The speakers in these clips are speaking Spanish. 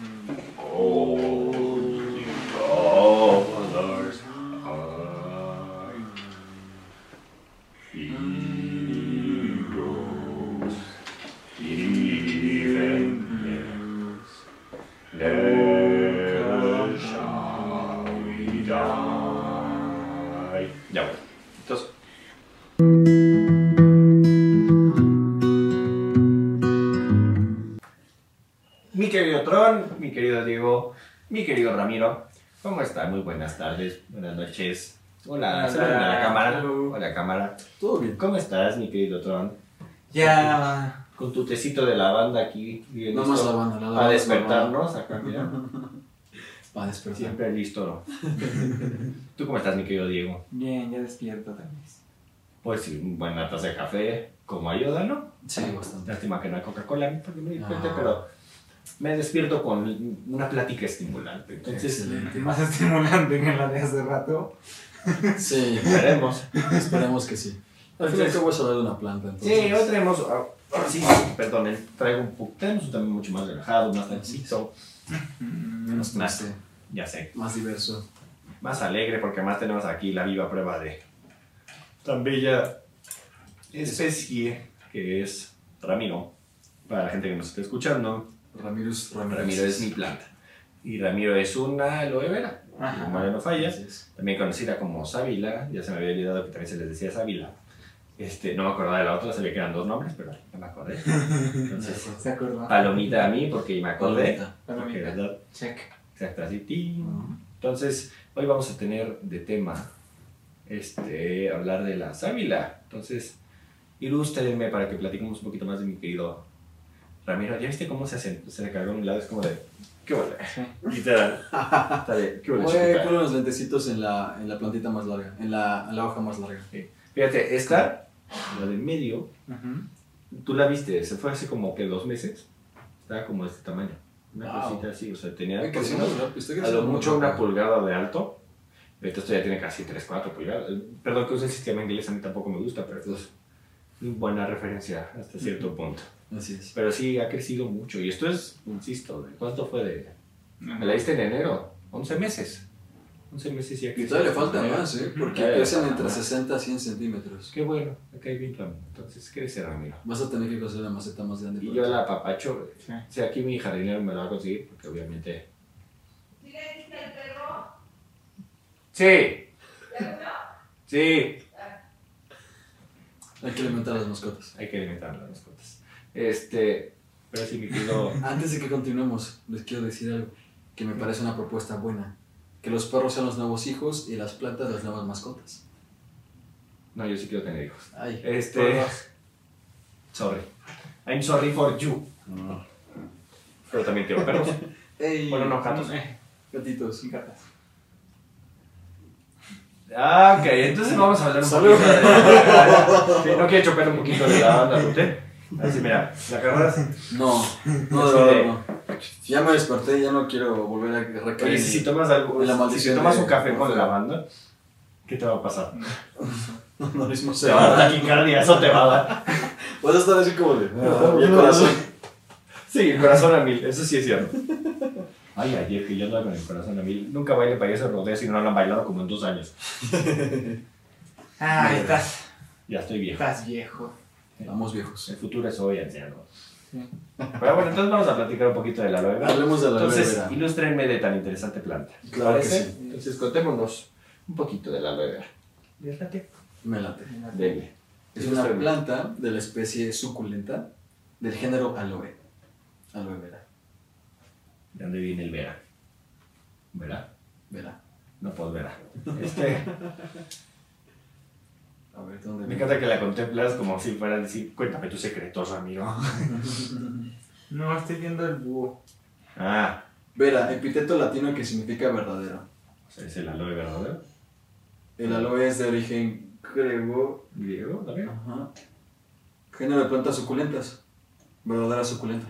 Mm. Noches. Hola, Hola. a la cámara. Hello. Hola, cámara. Todo bien. ¿Cómo estás, mi querido Tron? Ya. Con tu tecito de lavanda aquí, bien No más lavanda, la Para es despertarnos acá, mira. Para despertar. Siempre listo. ¿Tú cómo estás, mi querido Diego? Bien, ya despierto también. Pues sí, buena taza de café, como ayuda, ¿no? Sí, bastante. Lástima que no hay Coca-Cola, porque me di cuenta, Ah. pero me despierto con una plática estimulante. Entonces, Excelente. Más estimulante que la de hace rato. Sí, veremos. esperemos que sí. Al final, ¿cómo vas a hablar de una planta? Entonces? Sí, hoy tenemos, ah, ahora sí, perdón, traigo un poco, tenemos un tema mucho más relajado, más tranquilo, Menos Más. ya sé, más diverso. más alegre, porque más tenemos aquí la viva prueba de tan bella especie que es Ramiro. Para la gente que nos está escuchando, Ramiro Ramírez. Ramiro es mi planta. Y Ramiro es una aloe vera, Ajá. como no falla. Es. también conocida como sábila, ya se me había olvidado que también se les decía sábila. Este, no me acordaba de la otra, sabía que eran dos nombres, pero no me acordé. Entonces, ¿Se acordó? palomita a mí porque me acordé. Palomita. Palomita. Check. exacto, así. tin. Ujú. Entonces, hoy vamos a tener de tema este, hablar de la sábila. Entonces, ilústrenme para que platiquemos un poquito más de mi querido Ramiro. ¿Ya viste cómo se, hace, se le cargó a un lado? Es como de, ¿qué? Sí. Literal. Está de, ¿qué pon unos lentecitos en la, en la plantita más larga, en la, en la hoja más larga. Fíjate, esta, la del medio, Ujú. Tú la viste, se fue hace como que dos meses. Estaba como de este tamaño. Una Wow. cosita así, o sea, tenía Ay, está a lo mucho una pulgada de alto. Ahorita esto ya tiene casi 3, 4 pulgadas. Perdón que use el sistema inglés, a mí tampoco me gusta, pero es buena referencia hasta cierto punto. Así es. Pero sí, ha crecido mucho. Y esto es, insisto, ¿de ¿cuánto fue de...? Me la diste en enero, 11 meses. 11 meses ya Y creció. todavía le falta más, ¿eh? Porque le crecen entre más. 60 a 100 centímetros. Qué bueno, acá hay bien plano. Entonces, crece Ramiro. Vas a tener que coser la maceta más grande. Y yo la apapacho. Sí. O sea, aquí mi jardinero me lo va a conseguir, porque obviamente. Sí. Sí. Hay que alimentar a las mascotas. Hay que alimentar las mascotas. Este. Pero sí, mi querido. Antes de que continuemos, les quiero decir algo que me parece una propuesta buena. Que los perros sean los nuevos hijos y las plantas las nuevas mascotas. No, yo sí quiero tener hijos. Ay, Este. Sorry. I'm sorry for you. Pero también quiero perros. Ey, Bueno, no, gatos. Eh, gatitos. sin gatas. Ah, ok, entonces vamos a hablar un poquito de. Sí, no quiero chocar un poquito de la banda, ¿usted? Así, mira, la agarras. No, no, Así de verdad no. Ya me desperté, ya no quiero volver a recaer. Oye, si tomas algo, La si tomas un café con lavanda, ¿qué te va a pasar? No, no mismo Te va a dar taquicardia, eso te va a dar. Vas a estar así como de. ah, y el corazón. Sí, el corazón a mil, eso sí es cierto. Ay, ayer que yo andaba con el corazón a mil. Nunca baile payaso rodeo si no lo han bailado como en dos años. Ah, estás, Ya estoy viejo. estás viejo. Vamos viejos. El futuro es hoy, anciano. Sí. Pero bueno, entonces vamos a platicar un poquito de la aloe vera. Hablemos de la aloe Entonces, ilústrenme de tan interesante planta. Claro que sí. Entonces, contémonos un poquito de la aloe vera. ¿Les late? Me late. Dele. Es una planta de la especie suculenta del género aloe. Aloe vera. ¿De dónde viene el vera? ¿Vera? Vera. No, pues vera. Este, A ver, ¿dónde me encanta que la contemplas como si fuera a decir, cuéntame tus secretos, amigo. No, estoy viendo el búho. Ah, Vera, epíteto latino que significa verdadero. o sea, es el aloe verdadero. El aloe es de origen griego. Griego también. Ajá. Género de plantas suculentas. Verdadera suculenta.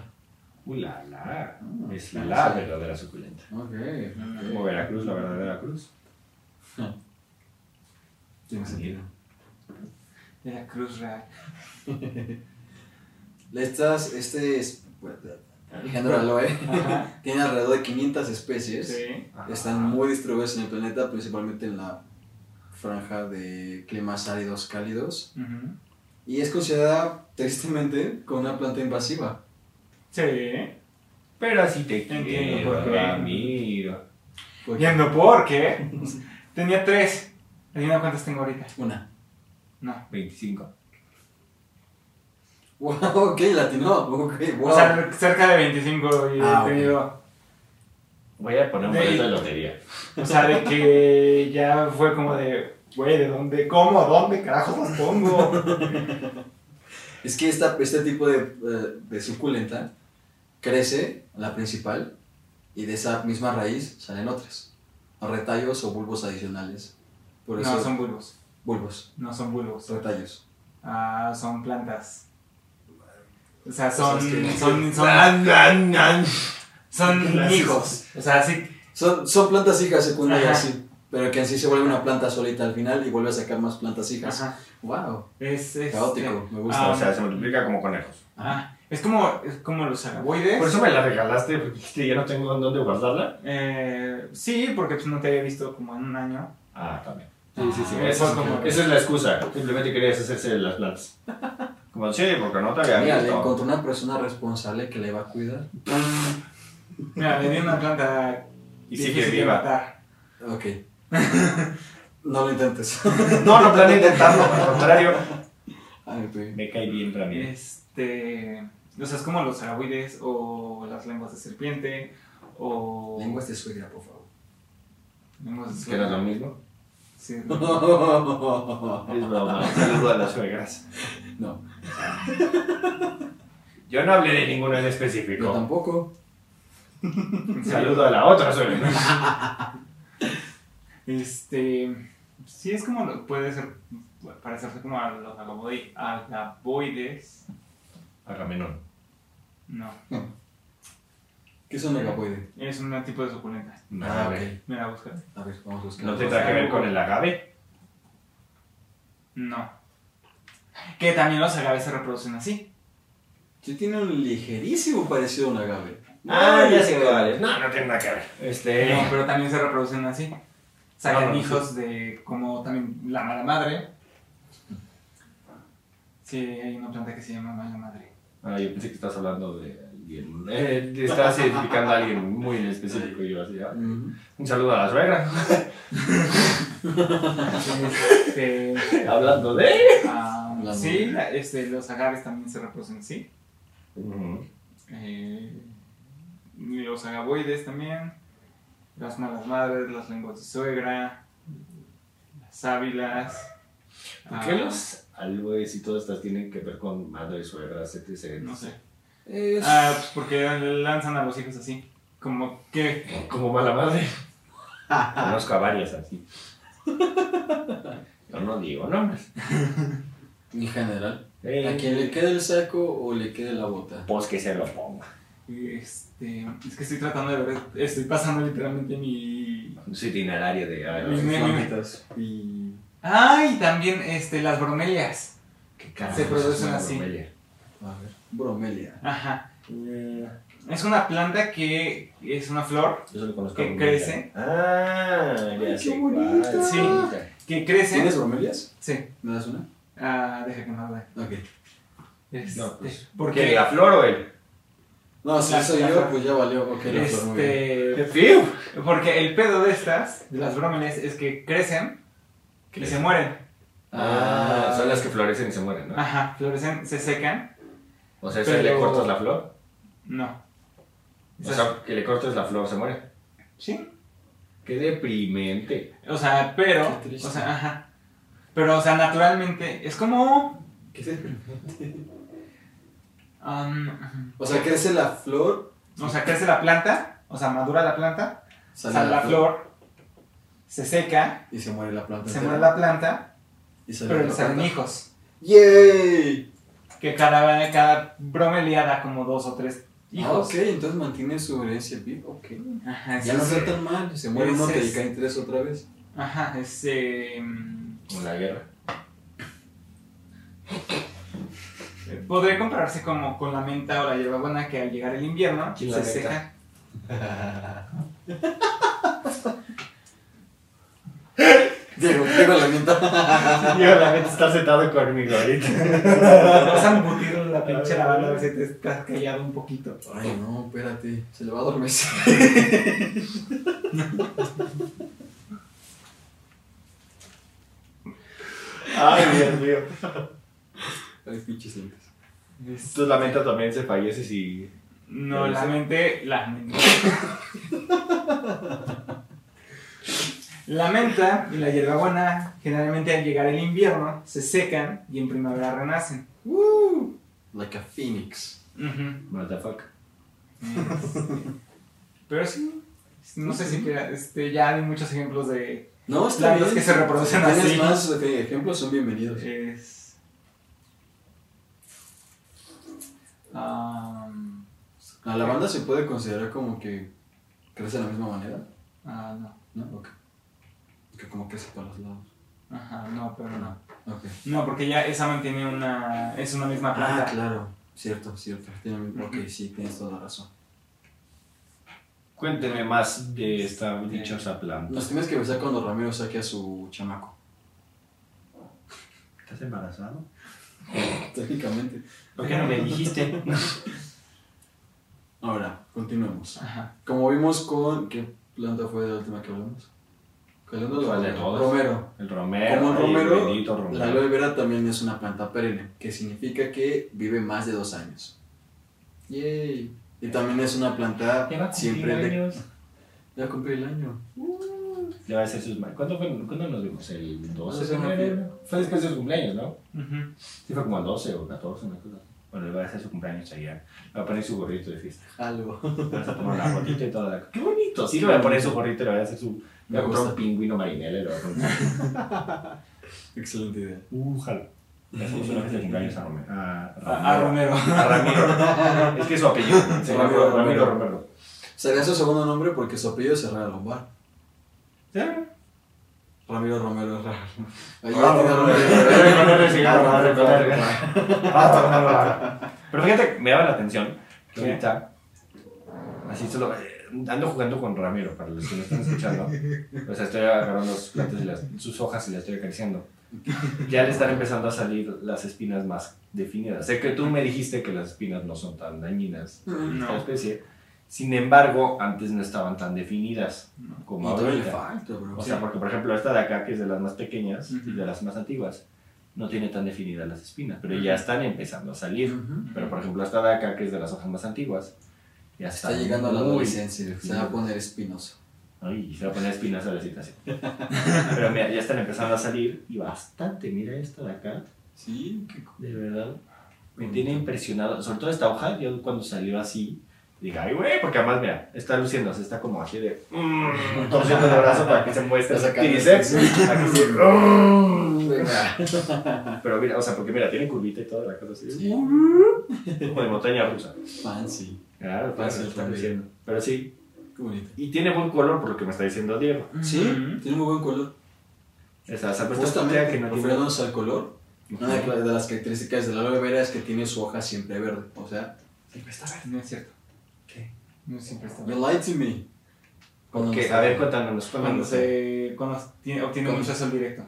Uh, la, la. Ah, Es la verdadera suculenta. Ok. Como Veracruz, la verdadera cruz. Tiene sentido. De la Cruz Real. Estas, este es. Género aloe Ajá. tiene alrededor de 500 especies. Sí. Están muy distribuidas en el planeta, principalmente en la franja de climas áridos cálidos. Y es considerada, tristemente, como una planta invasiva. Sí. Pero así te Entiendo quiero, por qué. Ramiro. Porque- Viendo por qué. Tenía tres. Adivina cuántas tengo ahorita. Una. No. 25. Wow, ok, latino. Ok, wow. O sea, cerca de 25 y Ah, he tenido. Voy a poner un De- boleto de lotería. O sea, de que ya fue como de, güey, ¿de dónde? ¿Cómo? ¿Dónde carajos las pongo? Es que esta, este tipo de, eh, de suculenta crece, la principal, y de esa misma raíz salen otras. O retallos o bulbos adicionales. Por eso, No, son bulbos. Bulbos, No son bulbos. retallos. Ah, son plantas. O sea, son. Son. Son, son Gracias. hijos. O sea, sí. Son, son plantas hijas secundarias, sí. Pero que en sí se vuelve una planta solita al final y vuelve a sacar más plantas hijas. Ajá. Wow, Es. es caótico, me gusta. Ah, O sea, se multiplica como conejos. ah, es como, es como los agaboides. Por eso me la regalaste, porque dijiste, ya no tengo en dónde guardarla. Eh, sí, porque pues, no te había visto como en un año. Ah, también. Sí, sí, sí. Esa es, como- esa es la excusa. Simplemente querías hacerse de las plantas. Como, sí, porque no te había Mira, le visto. encontró una persona responsable que le va a cuidar. Mira, le di una planta. Y sigue difícil de viva. matar. Ok. no lo intentes. No, no planeo intentarlo, al contrario. Ay. Me cae bien Ramiro. Este. O sea, es como los agaboides o las lenguas de serpiente o. Lenguas de suegra, por favor. Lenguas de ¿Que no es lo mismo? Sí. Es broma. Saludo a las suegras. no, Yo no hablé de ninguno en yo específico. tampoco. Saludo a la otra suegra. Este. Sí, es como. lo- Puede ser. Parecerse como a los agaboi- agaboides. Agamenón. No. ¿Qué es un agapoide? Es un tipo de suculenta. Ah, A ok. Mira, busca. A ver, vamos a buscar. ¿No tendrá que ver con el agave? No. Que también los agaves se reproducen así. Sí, tiene un ligerísimo parecido a un agave. Ah, ya sé ligero. cuál es. No, no tiene nada que ver. Este. No, pero también se reproducen así. Sacan No, no, hijos de como también la mala madre. Sí, hay una planta que se llama mala madre. Ah, yo pensé que estás hablando de alguien. Eh, estás identificando a alguien muy en específico. y yo así, ah. Un saludo a la suegra. Este, Hablando de. ah, sí, este, los agaves también se reproducen así. Ujú. Eh, los agaboides también. Las malas madres, las lenguas de suegra. Las sábilas. ¿Por qué ah, los aloes y todas estas tienen que ver con madre, suegras, etc? No sé. Es- Ah, pues porque lanzan a los hijos así. Como que. Como mala madre. Conozco a varias así. Yo no digo nombres. En general. Eh, ¿A quien le quede el saco o le quede la bota? Pues que se lo ponga. Este, es que estoy tratando de ver. Estoy pasando literalmente mi. Su itinerario de. a ver, Mi- mi- Flamitas. Y... Ah, y también este, las bromelias. ¿Qué Se producen así. bromelia? A ver. Bromelia. Ajá. Es una planta que es una flor Yo solo conozco Que crece. Ah, Ay, ya qué sé bonita. Sí. que crece. ¿Tienes bromelias? Sí. ¿Me das una? Ah, deja que me hable. Ok. Este, No, pues, porque ¿Qué, ¿La flor o el? No, si La- soy la yo, flor. pues ya valió. Ok, la flor, este, feo! porque el pedo de estas, de las bromelias, es que crecen y se mueren. Ah, son las que florecen y se mueren, ¿no? Ajá, florecen, se secan. O sea, Pero- le cortas la flor. No. O sea, que le cortes la flor, se muere. sí. Qué deprimente. O sea, pero. Qué triste. O sea, ajá. Pero, o sea, naturalmente. Es como. ¿Qué te- um, O sea, crece la flor, o sea, crece la planta. O sea, madura la planta. sale, Sale la flor. Se seca. y se muere la planta. Se entera. muere la planta. y sale Pero le salen planta. hijos. ¡Yay! Que cada, cada bromelia da como dos o tres Ah, hijos. ok, entonces mantiene su herencia viva. Ok. Ajá, Ya no está tan mal. Se muere uno es- caen tres otra vez. Ajá, es. eh, mm, Como la guerra. Eh, Podría compararse como con la menta o la hierbabuena que al llegar el invierno ¿Quién se la seca. Diego, Diego la mienta. Yo la mente está sentado conmigo ahorita. Vas a embutir la pinche lavanda a ver si te estás callado un poquito. Ay, no, espérate. Se le va a adormecer. Ay, Dios mío. Ay, pinches lentes. Entonces la menta también se fallece si... No, la mente. La menta. La menta y la hierbabuena generalmente al llegar el invierno se secan y en primavera renacen. Like a phoenix. What the fuck. Pero sí, no sé si este, ya hay muchos ejemplos de... No, está bien. que se reproducen Si así. más ok, ejemplos, son bienvenidos. Es... Am, ¿La lavanda se puede considerar como que crece de la misma manera? ah, no. ¿No? Ok. Que como crece para los lados. Ajá, no, pero no. Ok. No, porque ya esa mantiene una... es una misma planta. Ah, claro. Cierto, cierto. Tiene- Ok, Ujú. sí, tienes toda la razón. Cuéntenme más de esta dichosa planta. Nos tienes que besar cuando Ramiro saque a su chamaco. ¿Estás embarazado? Técnicamente. ¿Por qué no me dijiste? Ahora, continuemos. Ajá. Como vimos con. ¿Qué planta fue la última que hablamos? ¿Cuál de o todas? Romero. El romero. Como el romero, La romero. aloe vera también es una planta perenne, que significa que vive más de dos años. Yay. Y también es una planta Ya va a cumplir siempre de. años. Ya cumplí el año. Le va a hacer sus... ¿Cuándo, fue, ¿Cuándo nos vimos? ¿El 12 de enero? Fue después de su cumpleaños, ¿no? Ujú. Sí, fue como el 12 o 14, una cosa. Bueno, le va a hacer su cumpleaños allá. Le va a poner su gorrito de fiesta. Algo. Le vas a tomar una fotito y toda la... ¡Qué bonito! Sí, le voy a poner su gorrito y le voy a hacer su... Le voy a Me comprar gusta. un pingüino marinela y voy a. Excelente idea. Uh, jalo. Le hacemos una fiesta de cumpleaños a Romero. A, Romero. A Ramiro. Es que es su apellido. Se llama Ramiro, Ramiro Romero. Sería su segundo nombre porque su apellido es Herrera Lombard. ¿Sí? Ramiro Romero Herrera. Ahí Ah. Pero fíjate, me daba la atención que ahorita, así solo, eh, ando jugando con Ramiro, para los que me están escuchando. O sea, estoy agarrando las plantas y las, sus hojas y las estoy acariciando. Ya le están empezando a salir las espinas más definidas. Sé que tú me dijiste que las espinas no son tan dañinas en esta No. especie. Sin embargo, antes no estaban tan definidas No. como Y bro. O sea, porque por ejemplo esta de acá, que es de las más pequeñas y Ujú. de las más antiguas, no tiene tan definidas las espinas, pero ya están empezando a salir. Ujú. Pero por ejemplo esta de acá, que es de las hojas más antiguas, ya está, Está llegando a la adolescencia. Se va a poner espinoso. Ay, se va a poner espinosa la situación. pero mira, ya están empezando a salir y bastante. Mira esta de acá, Sí, qué de verdad. Me tiene impresionado. Sobre todo esta hoja, yo cuando salió así, dije, ay, güey, porque además, mira, está luciéndose, está como así de. mm, torciendo el brazo para que se muestre. Y dice, el- aquí sí. Pero mira, o sea, porque mira, tiene curvita y toda la cosa así. Sí. Como de montaña rusa. Fancy. Claro, Fácil lo está también. diciendo. Pero sí. Qué bonito. Y tiene buen color por lo que me está diciendo Diego. Sí, tiene muy buen color. Esa, esa pues, Justamente, que no tiene. refiriéndonos al color, una de las características de la aloe vera es que tiene su hoja siempre verde. O sea, siempre está verde. No es cierto. ¿Qué? No siempre está You bien. lied to me. Cuando Que, no a ver, verde. cuéntanos, Cuando cuéntanos. se cuando tiene, obtiene mucho sol directo.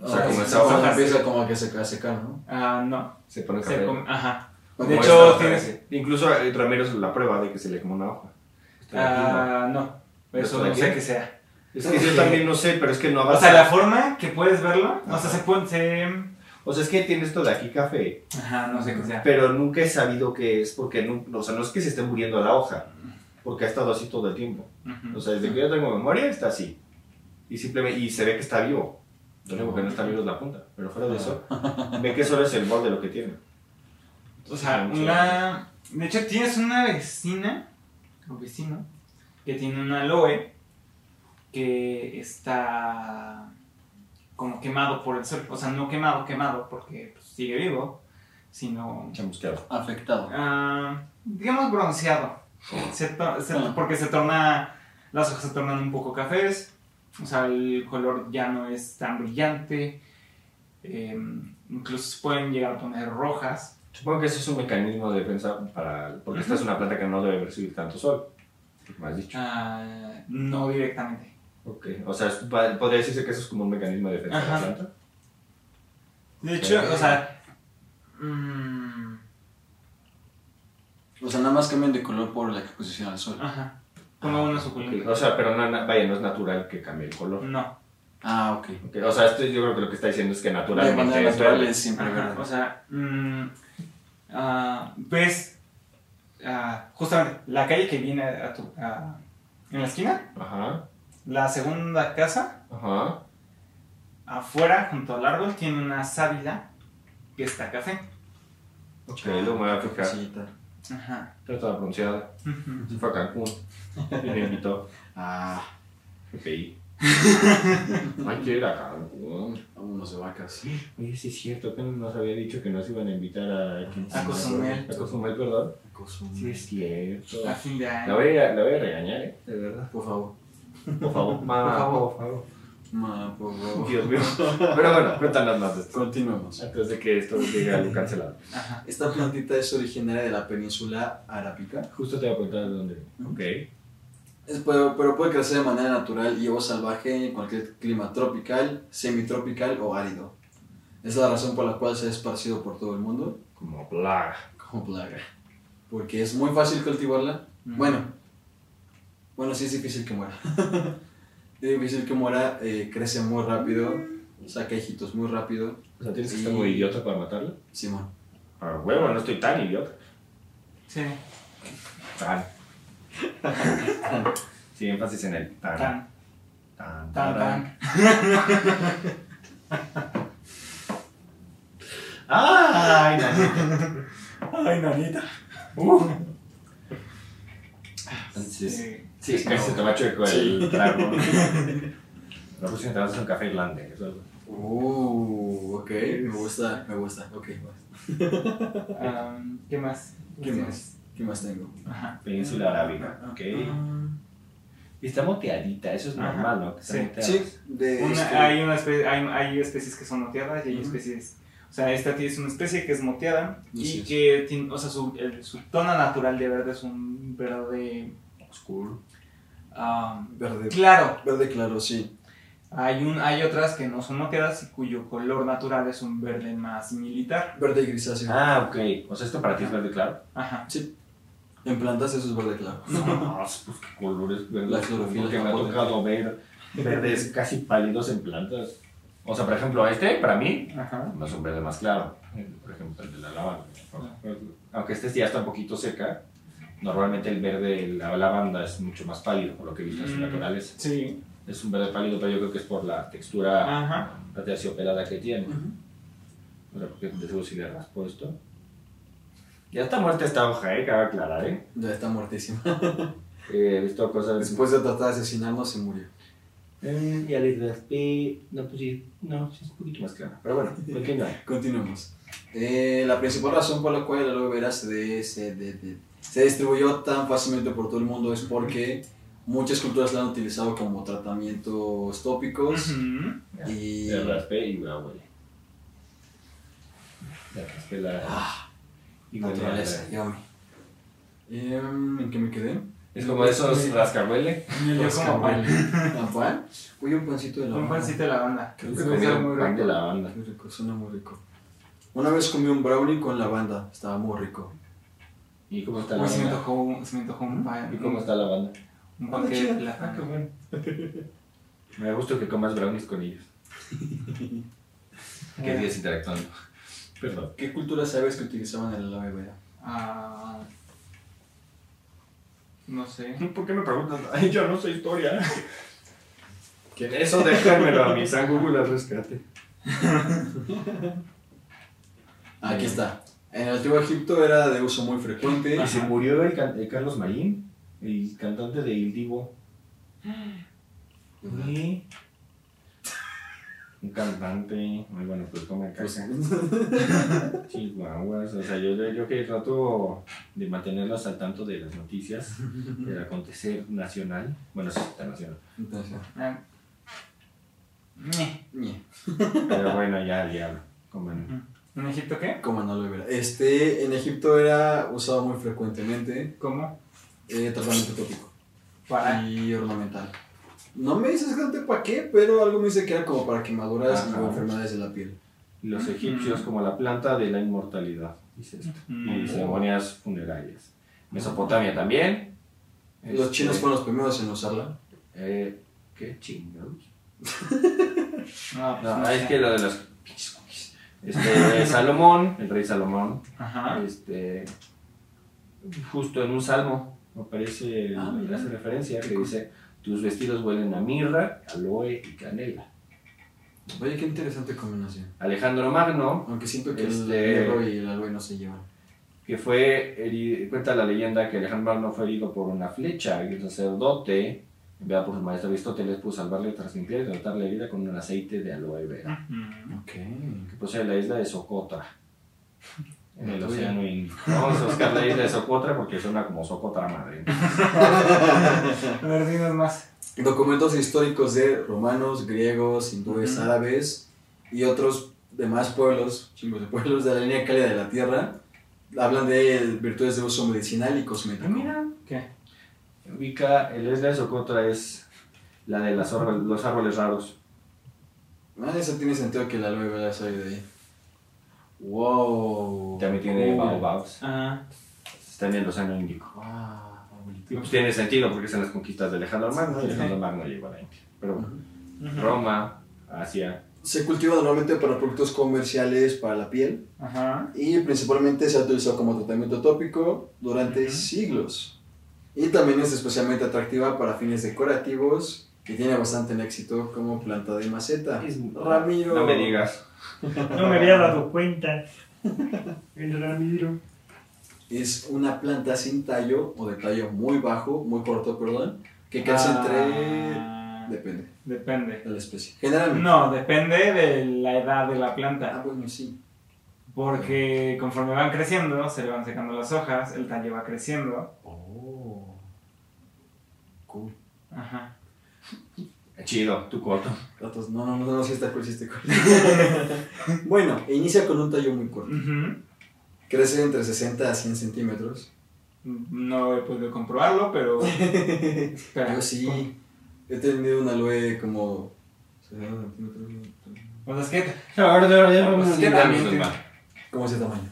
O sea, como esa hoja empieza como que se a secar, ¿no? Ah, no. Se pone Se café. come- ajá. Como De hecho, tienes. Incluso Ramiro es la prueba de que se le como una hoja. Ah, no. Eso ¿Esto de no sé qué sea. Es que yo también no sé, pero es que no O avanza. sea, la forma que puedes verlo, o sea, se pone. Se... O sea, es que tiene esto de aquí café, Ajá, no sé qué sea. pero nunca he sabido qué es, porque no, o sea, no es que se esté muriendo la hoja, porque ha estado así todo el tiempo. O sea, desde que yo tengo memoria está así. Y simplemente, y se ve que está vivo. Lo único que no está vivo es la punta, pero fuera de eso, ve que solo es el borde lo que tiene. O sea, una. De hecho, tienes una vecina o vecino que tiene un aloe que está como quemado por el sol. O sea, no quemado, quemado porque pues, sigue vivo, sino. Chamusqueado. Afectado. ah, digamos bronceado. Se se- Ah. porque se torna. Las hojas se tornan un poco cafés. O sea, el color ya no es tan brillante. eh, incluso se pueden llegar a poner rojas. Supongo que ese es un mecanismo de defensa para... Porque esta es una planta que no debe recibir tanto sol. Me has dicho. Ah, no directamente. Ok. O sea, podría decirse que eso es como un mecanismo de defensa de Ajá. la planta. De hecho, o sea. mm, O sea, nada más cambian de color por la exposición al sol. ajá. Como una suculenta. O sea, pero no, vaya, no es natural que cambie el color. No. Ah, ok. O sea, esto yo creo que lo que está diciendo es que De naturalmente manera es natural es siempre. O sea, mm, ah, ves ah, justamente la calle que viene a tu, en la esquina, Ajá, la segunda casa, ajá. afuera, junto al árbol, tiene una sábila que está café. Ok, me voy a fijar. Ajá. Está toda pronunciada. Se fue a Cancún. Y me invitó. Ah, GPI. Hay que ir a Cancún. vámonos de vacas. Oye, sí es cierto, que nos había dicho que nos iban a invitar a... A Cozumel. A Cozumel, perdón. Cosumel. Sí es cierto. A fin de La voy a, la voy a regañar, ¿eh? De verdad. Por favor. Por favor. Mamá, favor. por favor. Ma, por favor. Dios mío. Pero bueno, más de esto. Continuemos. Antes de que esto llegue a lo cancelado. Ajá. Esta plantita es originaria de la península arábica, Justo te voy a contar de dónde. Ok. Es- pero, pero puede crecer de manera natural y o salvaje en cualquier clima tropical, semitropical o árido. Es la razón por la cual se ha esparcido por todo el mundo Como plaga. como plaga. Porque es muy fácil cultivarla. Ujú. Bueno, bueno, sí es difícil que muera. es difícil que muera, eh, crece muy rápido, saca hijitos muy rápido. O sea, tienes que estar muy idiota para matarla. Simón. A huevo, no estoy tan idiota. Sí. Tan. Sí, énfasis en el tan. Tan, Tan, tan, tan. ¡Ay, nanita! Ay, nanita. Uh. Entonces, Sí. Sí, es que se te va chueco el trago. La próxima te vas a hacer un café irlandés. Eso. Uh, ok, me gusta, me gusta. Ok. Am, ¿Qué más? ¿Qué más? ¿Qué más tengo? Ajá. Península Arábiga. Ok. Y está moteadita, eso es normal, ¿no? Que está Sí. moteada. Sí, de Una- este- hay, una hay, hay especies que son moteadas y hay especies. O sea, esta es una especie que es moteada y que tiene, o sea, su, el- su tono natural de verde es un verde. Oscuro. Verde, claro. verde claro, sí. Hay, un, hay otras que no son moteadas y cuyo color natural es un verde más militar. Verde y grisáceo. Ah, ok. O sea, esto para ti es verde claro. Ajá. Sí. En plantas eso es verde claro. No, pues qué colores verdes. La clorofila Porque me ha tocado ver verdes casi pálidos en plantas. O sea, por ejemplo, este, para mí, Ajá. no es un verde más claro. Por ejemplo, el de la lavanda. Aunque este ya está un poquito seca, normalmente el verde de la lavanda es mucho más pálido, por lo que he visto en su Mm. naturaleza. Sí. Es un verde pálido, pero yo creo que es por la textura, Ajá. la terciopelada que tiene. O sea, porque de seguro si le raspo esto. Ya está muerta esta hoja, eh, cabe aclarar, eh. Ya está muertísima. Eh, He visto cosas. Después de tratar de asesinarnos, se murió. Eh, ya le raspé. No, pues sí, no, sí es un poquito más clara. Pero bueno, continúa. Continuemos. Eh, la principal razón por la cual el aloe vera se, de- se, de- de- se distribuyó tan fácilmente por todo el mundo es porque muchas culturas la han utilizado como tratamientos tópicos Ujú. y... Le raspé y me huele. Le raspé la. Ah, y naturaleza, yummy. Em, ¿En qué me quedé? Es como esos rascahuele. Yo como pan. ¿A pan? Uy, un pancito de la Un pancito de lavanda. Creo Eso que comí un muy pan rico. de lavanda. Qué rico, suena muy rico. Una vez comí un brownie con lavanda, estaba muy rico. ¿Y cómo está la Uy, se me banda? antojó, un- se me antojó un pan. ¿Y cómo está la banda? Un panque de Ah, qué bueno. Me gusta que comas brownies con ellos. Que Eh, días interactuando. Perdón. ¿Qué cultura sabes que utilizaban el aloe vera? ah, no sé. ¿Por qué me preguntas? Ay, yo no sé historia. Que eso déjamelo a mi San Google al rescate. Aquí está. En el antiguo Egipto era de uso muy frecuente. Y se murió el, can- el Carlos Marín, el cantante de Il Divo. Sí. Un cantante. Muy bueno, pues come Pues, caca. Chihuahuas. O sea, yo, yo que trato de mantenerlos al tanto de las noticias del acontecer nacional. Bueno, sí, internacional. entonces, Ah. Pero bueno, ya diablo. Coman ¿En Egipto qué? como en aloe vera. Este, en Egipto era usado muy frecuentemente, ¿Cómo? eh, tratamiento tópico Para. y ornamental. No me dice exactamente para qué, pero algo me dice que era como para quemaduras y enfermedades de la piel. Los egipcios como la planta de la inmortalidad, dice esto. Mm. Y ceremonias funerarias. Mesopotamia también. Los Este, chinos fueron los primeros en usarla. Eh, ¿Qué chingados? No, pues No, no es sé. que lo de los. Este, Salomón, el rey Salomón, Ajá. este, justo en un salmo aparece, Ah, hace referencia que dice, tus vestidos huelen a mirra, aloe y canela. Oye, qué interesante combinación. Alejandro Magno, Aunque siento que el Este- hierro y el aloe no se llevan. que fue, heri- cuenta la leyenda que Alejandro Magno fue herido por una flecha y el sacerdote, enviado por su maestro Aristóteles, pudo salvarle tras limpiar y tratar la herida con un aceite de aloe vera, Mm. Ok. que posee la isla de Socotra, en el océano Índico. Vamos a buscar la isla de Socotra porque suena como Socotra madre. A ver, dinos más. Documentos históricos de romanos, griegos, hindúes, árabes y otros demás pueblos, chingos de pueblos de la línea cálida de la Tierra, hablan de virtudes de uso medicinal y cosmético. ¿Qué? Ubica, el isla de Socotra es la de las árbol- los árboles raros. Ah, eso tiene sentido que la aloe vera salido de ahí. Wow. También tiene Cool. baobabs. Ah, Está en el océano Índico. Wow. Y pues tiene sentido porque son las conquistas de Alejandro Magno y Alejandro Magno llegó a la India. Pero bueno, ujú. Roma, Asia, Se cultiva normalmente para productos comerciales para la piel Ajá. y principalmente se ha utilizado como tratamiento tópico durante Ujú. siglos. Y también es especialmente atractiva para fines decorativos y tiene bastante éxito como planta de maceta. Es- Ramiro. no me digas. No me había dado cuenta. El Ramiro. Es una planta sin tallo o de tallo muy bajo, muy corto, perdón, que crece entre... Ah, Depende Depende. de la especie. Generalmente. No, depende de la edad de la Ah, planta. bueno, sí. Porque conforme van creciendo, se le van secando las hojas, el tallo va creciendo. Oh. Cool. Ajá. Chido, tu corto. No, no, no, no, sí está cool, sí está cool. bueno, inicia con un tallo muy corto. Crece entre 60 a 100 centímetros. No he podido comprobarlo, pero. Espera. Yo sí. He tenido un aloe como... 60 centímetros, O sea, es que. Pues Sí, también Como ese tamaño.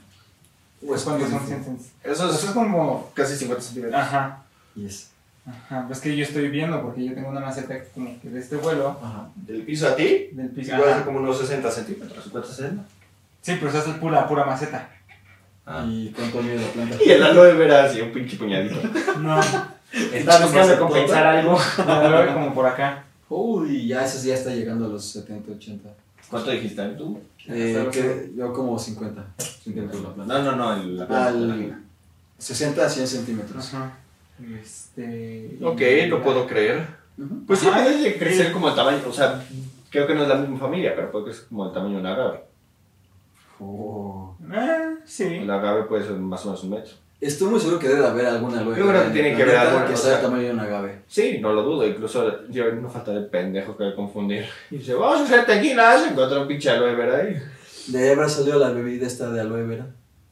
Pues cuando son 100 centímetros. Eso Eso es como. casi 50 centímetros. Ajá. Yes. Ajá. Es que yo estoy viendo, porque yo tengo una maceta como que de este vuelo. Ajá. Del piso a ti, Del piso. igual Ajá. como unos 60 centímetros. 50 60. Sí, pero esa es pura, pura maceta. Ah. ¿Y cuánto mide la planta? Y el aloe vera así, un pinche puñadito. No. Está buscando compensar algo. La veo como por acá. Uy, ya eso ya está llegando a los 70, 80. ¿Cuánto dijiste tú? Eh, que yo como 50 centímetros la planta. No, no, no, el, la Al 60 a 100 centímetros. Ajá. Este. Ok, lo puedo creer. Pues sí, puede crecer como el tamaño, o sea, creo que no es la misma familia, pero puede crecer como el tamaño de un agave. Oh. Eh, sí. El agave puede ser más o menos un metro. Estoy muy seguro que debe haber alguna aloe Yo creo vera que en tiene el que haber alguna, que sea sea- tamaño de un agave. Sí, no lo dudo, incluso yo no falta de pendejo que confundir. Y dice, vamos a hacer tequila, se encuentra un pinche aloe vera ahí. De Ebra salió la bebida esta de aloe vera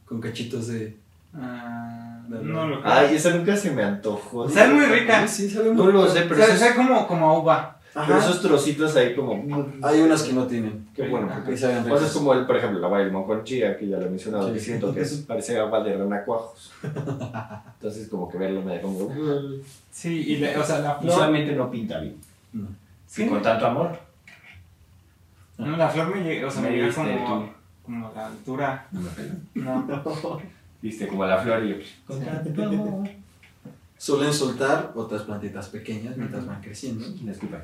con cachitos de. Ah, No, no lo Ay, esa nunca se me antojó. Sabe muy rica. Sí, sabe No lo sé, pero, sabe como, como a uva. Pero esos trocitos ahí como... Hay unas que no tienen. Qué bueno, Ajá. porque saben Pues es como el, por ejemplo, la del con chía, que ya lo he mencionado, Sí. que es, parece agua de renacuajos. Entonces, como que verlo me da como. Sí, y la- o sea, la flor. Visualmente no pinta bien. No. Sí. Y con tanto amor. No, la flor me llega, o sea, me, Me llega como, como a la altura. No me pela. No. Viste como la flor y yo. Con tanto amor. Suelen soltar otras plantitas pequeñas mientras van creciendo. Disculpa.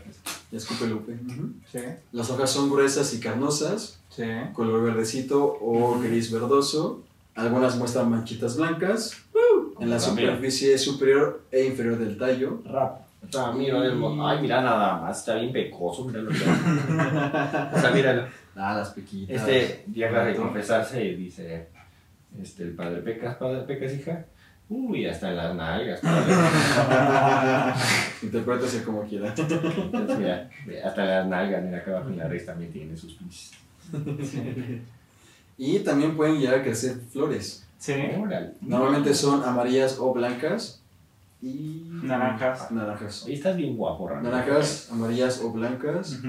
Y escupe Lupe. Ujú. Sí, Las hojas son gruesas y carnosas, sí. color verdecito o Ujú. gris verdoso. Algunas muestran manchitas blancas en la superficie superior e inferior del tallo. Rap. Está, mira, Ay, mira nada más, está bien pecoso, míralo. o sea, míralo. Ah, las pequitas. Este llega a confesarse y dice, este, el padre pecas, padre pecas, hija. Uy, hasta en las nalgas. Interprétase como quiera. Entonces, mira, hasta las nalgas, mira acá abajo en la raíz también tiene sus pinches. Y también pueden llegar a crecer flores. Sí. Órale. Normalmente son amarillas o blancas y Naranjas. naranjas. Oye, estás bien guapo, Ramiro. Naranjas, amarillas o blancas.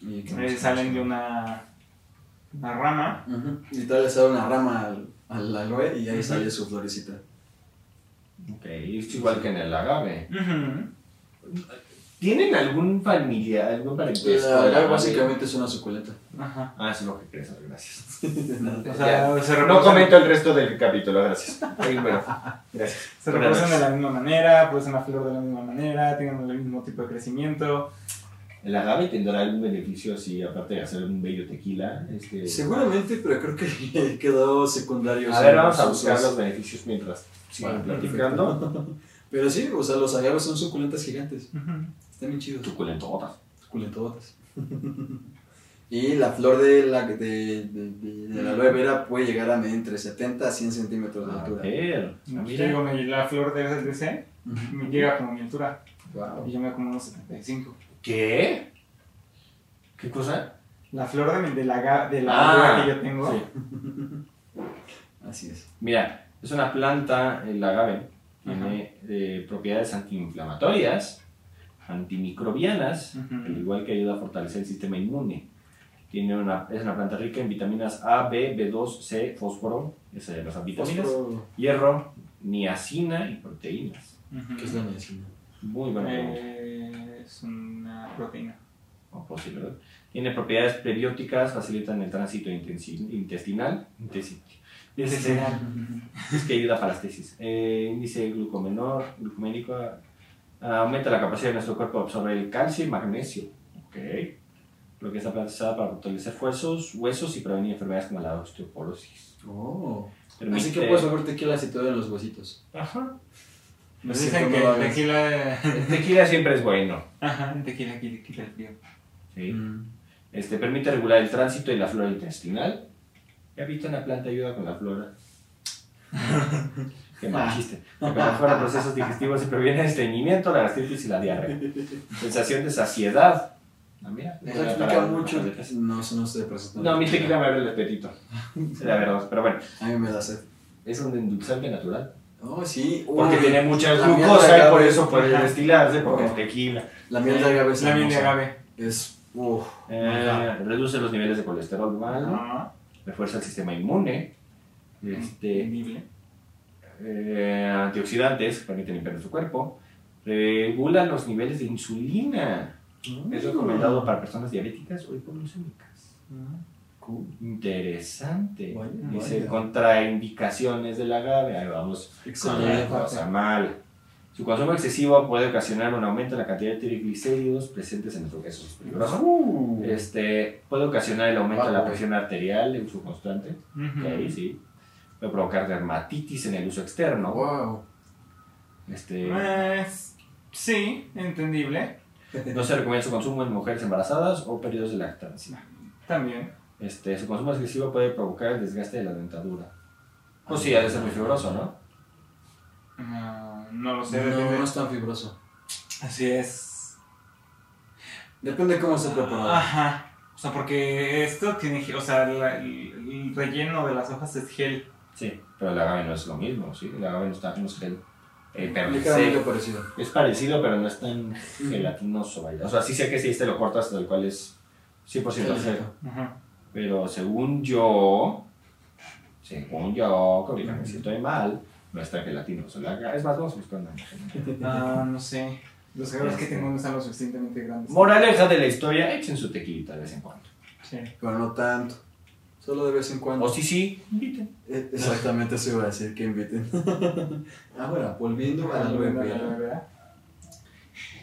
Y, ¿qué Eh, salen de una, una rama. Ujú. Literal le sale una rama al, al aloe y ahí sale su florecita. Ok, es igual que en el agave. ¿Tienen algún familiar, algún parentesco? La agave básicamente es una suculenta. Ajá. Ah, eso es lo que crees, gracias. O sea, se No comento el resto del capítulo, gracias. Ahí, bueno, gracias. se reproducen de la misma manera, producen la flor de la misma manera, tienen el mismo tipo de crecimiento. ¿El agave tendrá algún beneficio así, aparte de hacer un bello tequila? Este... Seguramente, pero creo que quedó secundario. A ver, vamos a usos. buscar los beneficios mientras sigan Bueno, platicando. Pero sí, o sea, los agaves son suculentas gigantes. Ujú. Están bien chidos. Suculentotas. Suculentotas. y la flor de la, de, de, de- de la aloe vera puede llegar a medir entre 70 a 100 centímetros de A altura. ver, Yo mira. digo, me- la flor de, ese Ujú. me llega como mi altura. Wow. Y yo me como unos 75. ¿Qué? ¿Qué cosa? La flor de, de la, de la Ah, que yo tengo. sí. Así es. Mira, es una planta, el agave, tiene eh, propiedades antiinflamatorias, antimicrobianas, al igual que ayuda a fortalecer el sistema inmune. Tiene una, es una planta rica en vitaminas A, B, B2, C, fósforo, esas son las vitaminas, Fósforo, hierro, niacina y proteínas. ¿Qué es la niacina? Muy buena pregunta. Eh, es una proteína. O posible, ¿verdad? Tiene propiedades prebióticas, facilitan el tránsito intestinal. este, es que ayuda para las tesis. Eh, índice glucomenor, glucoménico, ah, aumenta la capacidad de nuestro cuerpo de absorber el calcio y magnesio. Ok. Lo que está pensada para fortalecer huesos, huesos y prevenir enfermedades como la osteoporosis. Oh. Permite- Así que puedes beber tequila si te duelen los huesitos. Ajá. No Nos dicen que el tequila. El tequila siempre es bueno. Ajá, el tequila el frío. ¿sí? Mm. Este, permite regular el tránsito y la flora intestinal. Ya viste una planta ayuda con la flora. Qué mal chiste. Que mejora procesos digestivos y previene el estreñimiento, la gastritis y la diarrea. Sensación de saciedad. Ah, mira, Eso explica mucho. No, eso no se presenta. No, mi tequila me abre el apetito. La verdad, pero bueno, A mí me da sed. es un endulzante natural. Oh, sí. Porque Uy, tiene mucha la miel de glucosa y por agave. eso puede Ajá. destilarse, porque Oh. es tequila. La miel de agave es La miel de agave. Es. Uf. Eh, reduce los niveles de colesterol malo, refuerza el sistema inmune. Este, eh, antioxidantes que permiten limpiar su cuerpo, regulan los niveles de insulina. Es recomendado para personas diabéticas o hipoglucémicas. Cool. Interesante. Vaya, Dice vaya. contraindicaciones del agave. Ahí vamos. Con Excelente. cosa mal. Su consumo excesivo puede ocasionar un aumento en la cantidad de triglicéridos presentes en nuestro queso. Es peligroso. Uh. Este, puede ocasionar el aumento de la presión arterial en uso constante. Ujú. Ok, sí. Puede provocar dermatitis en el uso externo. Wow. Este, Pues, sí, entendible. no se recomienda su consumo en mujeres embarazadas o periodos de lactancia. También. Este, su consumo excesivo puede provocar el desgaste de la dentadura. Pues sí, ha de ser muy fibroso, ¿no? Ah, no lo sé, No, no es tan fibroso. Así es. Depende de cómo esté preparado. Ajá. O sea, porque esto tiene, o sea, la- el, el relleno de las hojas es gel. Sí. Pero el agave no es lo mismo, ¿sí? El agave no, está, no es gel. Eh, pero sí, parecido. es parecido, pero no es tan gelatinoso, vaya. O sea, sí sé que si este lo cortas, tal cual es 100% gel. Ajá. Pero según yo, según yo, que ahorita me siento mal, no está gelatinoso. La- Es más, vamos imagen. Ah, no sé. Los agaves que tengo no están lo suficientemente grandes. Moraleja de la historia, echen su tequilita de vez en cuando. Sí. Pero no tanto. Solo de vez en cuando. O sí, sí, inviten. Eh, Exactamente eso iba a decir que inviten. Ahora, volviendo a la aloe vera.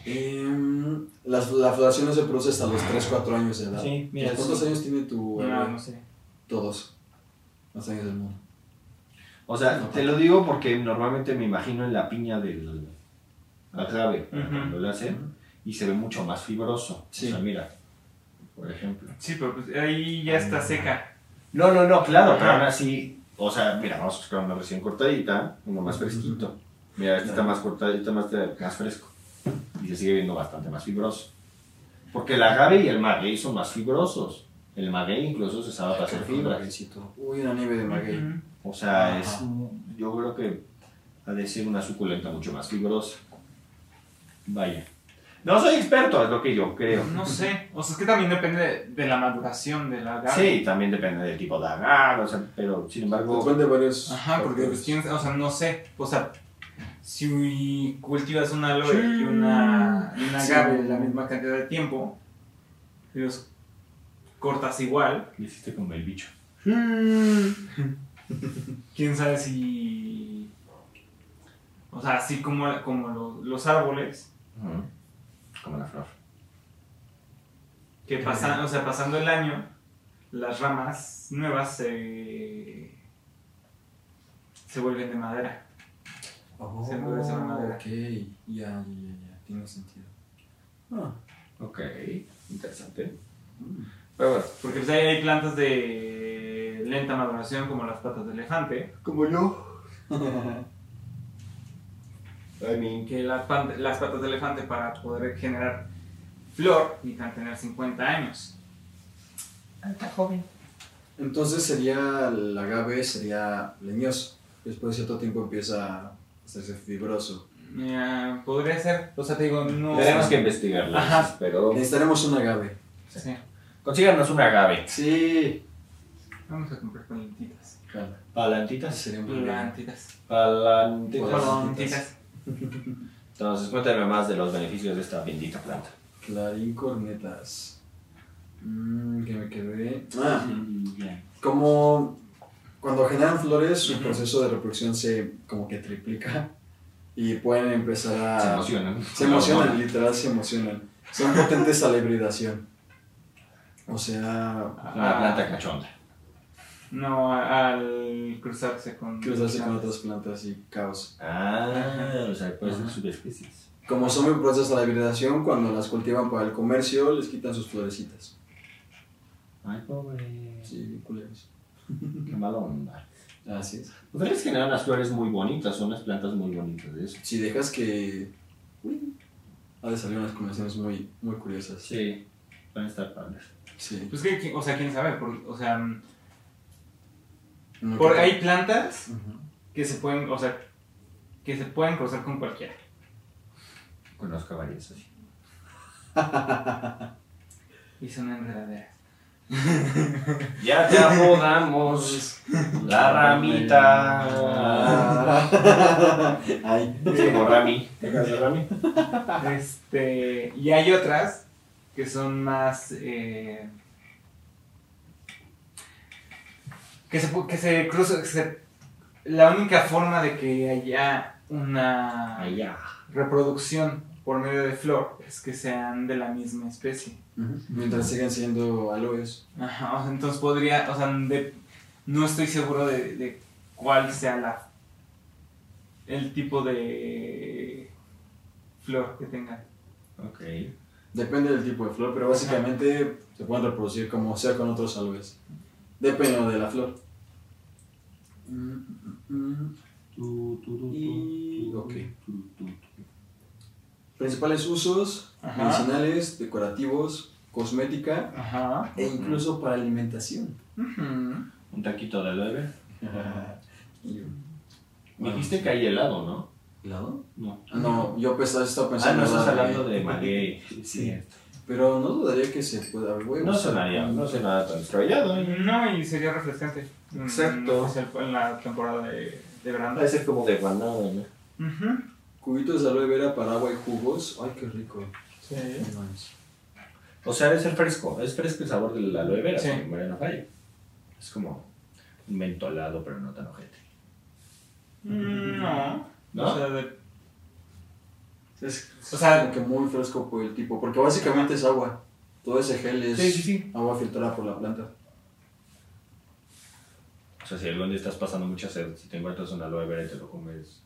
Em, las, la floración no se produce hasta los 3-4 años de edad. Sí, mira, ¿Cuántos sí. años tiene tu No, aloe? no sé. Todos. Los años del mundo. O sea, te lo digo porque normalmente me imagino en la piña del agave, Ujú. cuando lo hacen, y se ve mucho más fibroso. Sí. O sea, mira, por ejemplo. Sí, pero pues ahí ya está seca. No, no, no, claro, Ajá. pero aún así, o sea, mira, vamos a buscar una recién cortadita, uno más fresquito. Mira, este está más cortadito, más, más fresco. Y se sigue viendo bastante más fibroso. Porque el agave y el maguey son más fibrosos. El maguey incluso se usaba para hacer fibra. Uy, una nieve de maguey. O sea, Ajá. es, yo creo que ha de ser una suculenta mucho más fibrosa. Vaya. No soy experto, es lo que yo creo. No sé, o sea, es que también depende de, la maduración del agave. Sí, también depende del tipo de agar, o sea, pero sin embargo, Depende de varios. Ajá, porque pues, factores. tienes, o sea, no sé, o sea, si cultivas una aloe Sí. y una, y un Sí. agave en la misma cantidad de tiempo, los cortas igual, me hiciste como el bicho. quién sabe si, o sea, así como, como lo- los árboles. Como la flor. que pasan, o sea, pasando el año, las ramas nuevas se, se vuelven de madera. Oh, Se endurece la madera. Ok, ya, ya, ya, ya, tiene sentido. Ah, Ok, interesante. mm. Pero bueno, Porque pues, ahí hay plantas de lenta maduración como las patas de elefante, Como yo. I mean, que las, las patas de elefante para poder generar flor necesitan tener 50 años. está joven. Entonces sería el agave, sería leñoso. Después de cierto tiempo empieza a hacerse fibroso. Eh, podría ser, o sea, te digo, no... Tenemos que investigarlo, Ajá. pero Necesitaremos un agave. Sí. consíganos un agave. Sí. Vamos a comprar. Palantitas. Sería un buen agave. Plantitas. Palantitas. Plantitas. Entonces, cuéntame más de los beneficios de esta bendita planta. Clarín cornetas. Mm, que me quedé. Ah, como cuando generan flores, su proceso de reproducción se como que triplica y pueden empezar a... Se emocionan. Se emocionan, literal se emocionan. Son potentes a la hibridación. O sea, Una planta cachonda. No, a- al cruzarse con... cruzarse con otras plantas y caos. Ah, o sea, puede ser subespecies. Como son muy procesos a la hibridación, cuando las cultivan para el comercio, les quitan sus florecitas. Ay, pobre. Sí, culeros. Qué mala onda. Así es. Ustedes generan unas flores muy bonitas, son unas plantas muy bonitas de eso. Si dejas que... Uy, ha de salir unas combinaciones muy, muy curiosas. Sí, van a estar padres. Sí. Pues que, o sea, quién sabe, por- o sea, No por, hay plantas que se pueden, o sea, que se pueden cruzar con cualquiera. Conozco varias así. Y son enredaderas. Ya te apodamos la ramita. Ay. Como Rami. ¿Te acuerdas de Rami? Este, y hay otras que son más. eh, que se, que se que se- la única forma de que haya una Allá. reproducción por medio de flor es que sean de la misma especie. Mientras sigan siendo aloes. Ajá, o sea, entonces podría. O sea, de- no estoy seguro de, de cuál sea la. el tipo de flor que tengan. Ok. Depende del tipo de flor, pero básicamente se pueden reproducir como sea con otros aloes. Dependiendo de la flor. Mm, mm, mm. Y- ok. Principales usos, Ajá. medicinales, decorativos, cosmética Ajá. e incluso para alimentación. Un taquito de aloe. Y- Dijiste que hay helado, ¿no? ¿Helado? No. Ah, No, yo pensaba, estaba Ah, pensando no estás hablando de maguey. Sí. Pero no dudaría que se pueda huevos. No sonaría, no sonaría tan estrellado. No, y sería refrescante. Mm, Exacto. especial En la temporada de, de verano. Debe ser como de guanada, ¿no? Ujú. Cubitos de aloe vera para agua y jugos. Ay, qué rico. Sí. O sea, debe ser fresco. Es fresco el sabor de la aloe vera, Sí. sí. no falla. Es como un mentolado, pero no tan ojete. No. ¿No? O sea, de- Es O sea- como que muy fresco por el tipo. Porque básicamente es agua. Todo ese gel es Sí, sí, sí. agua filtrada por la planta. O sea, si algún día estás pasando mucha sed, si te encuentras una aloe vera y te lo comes.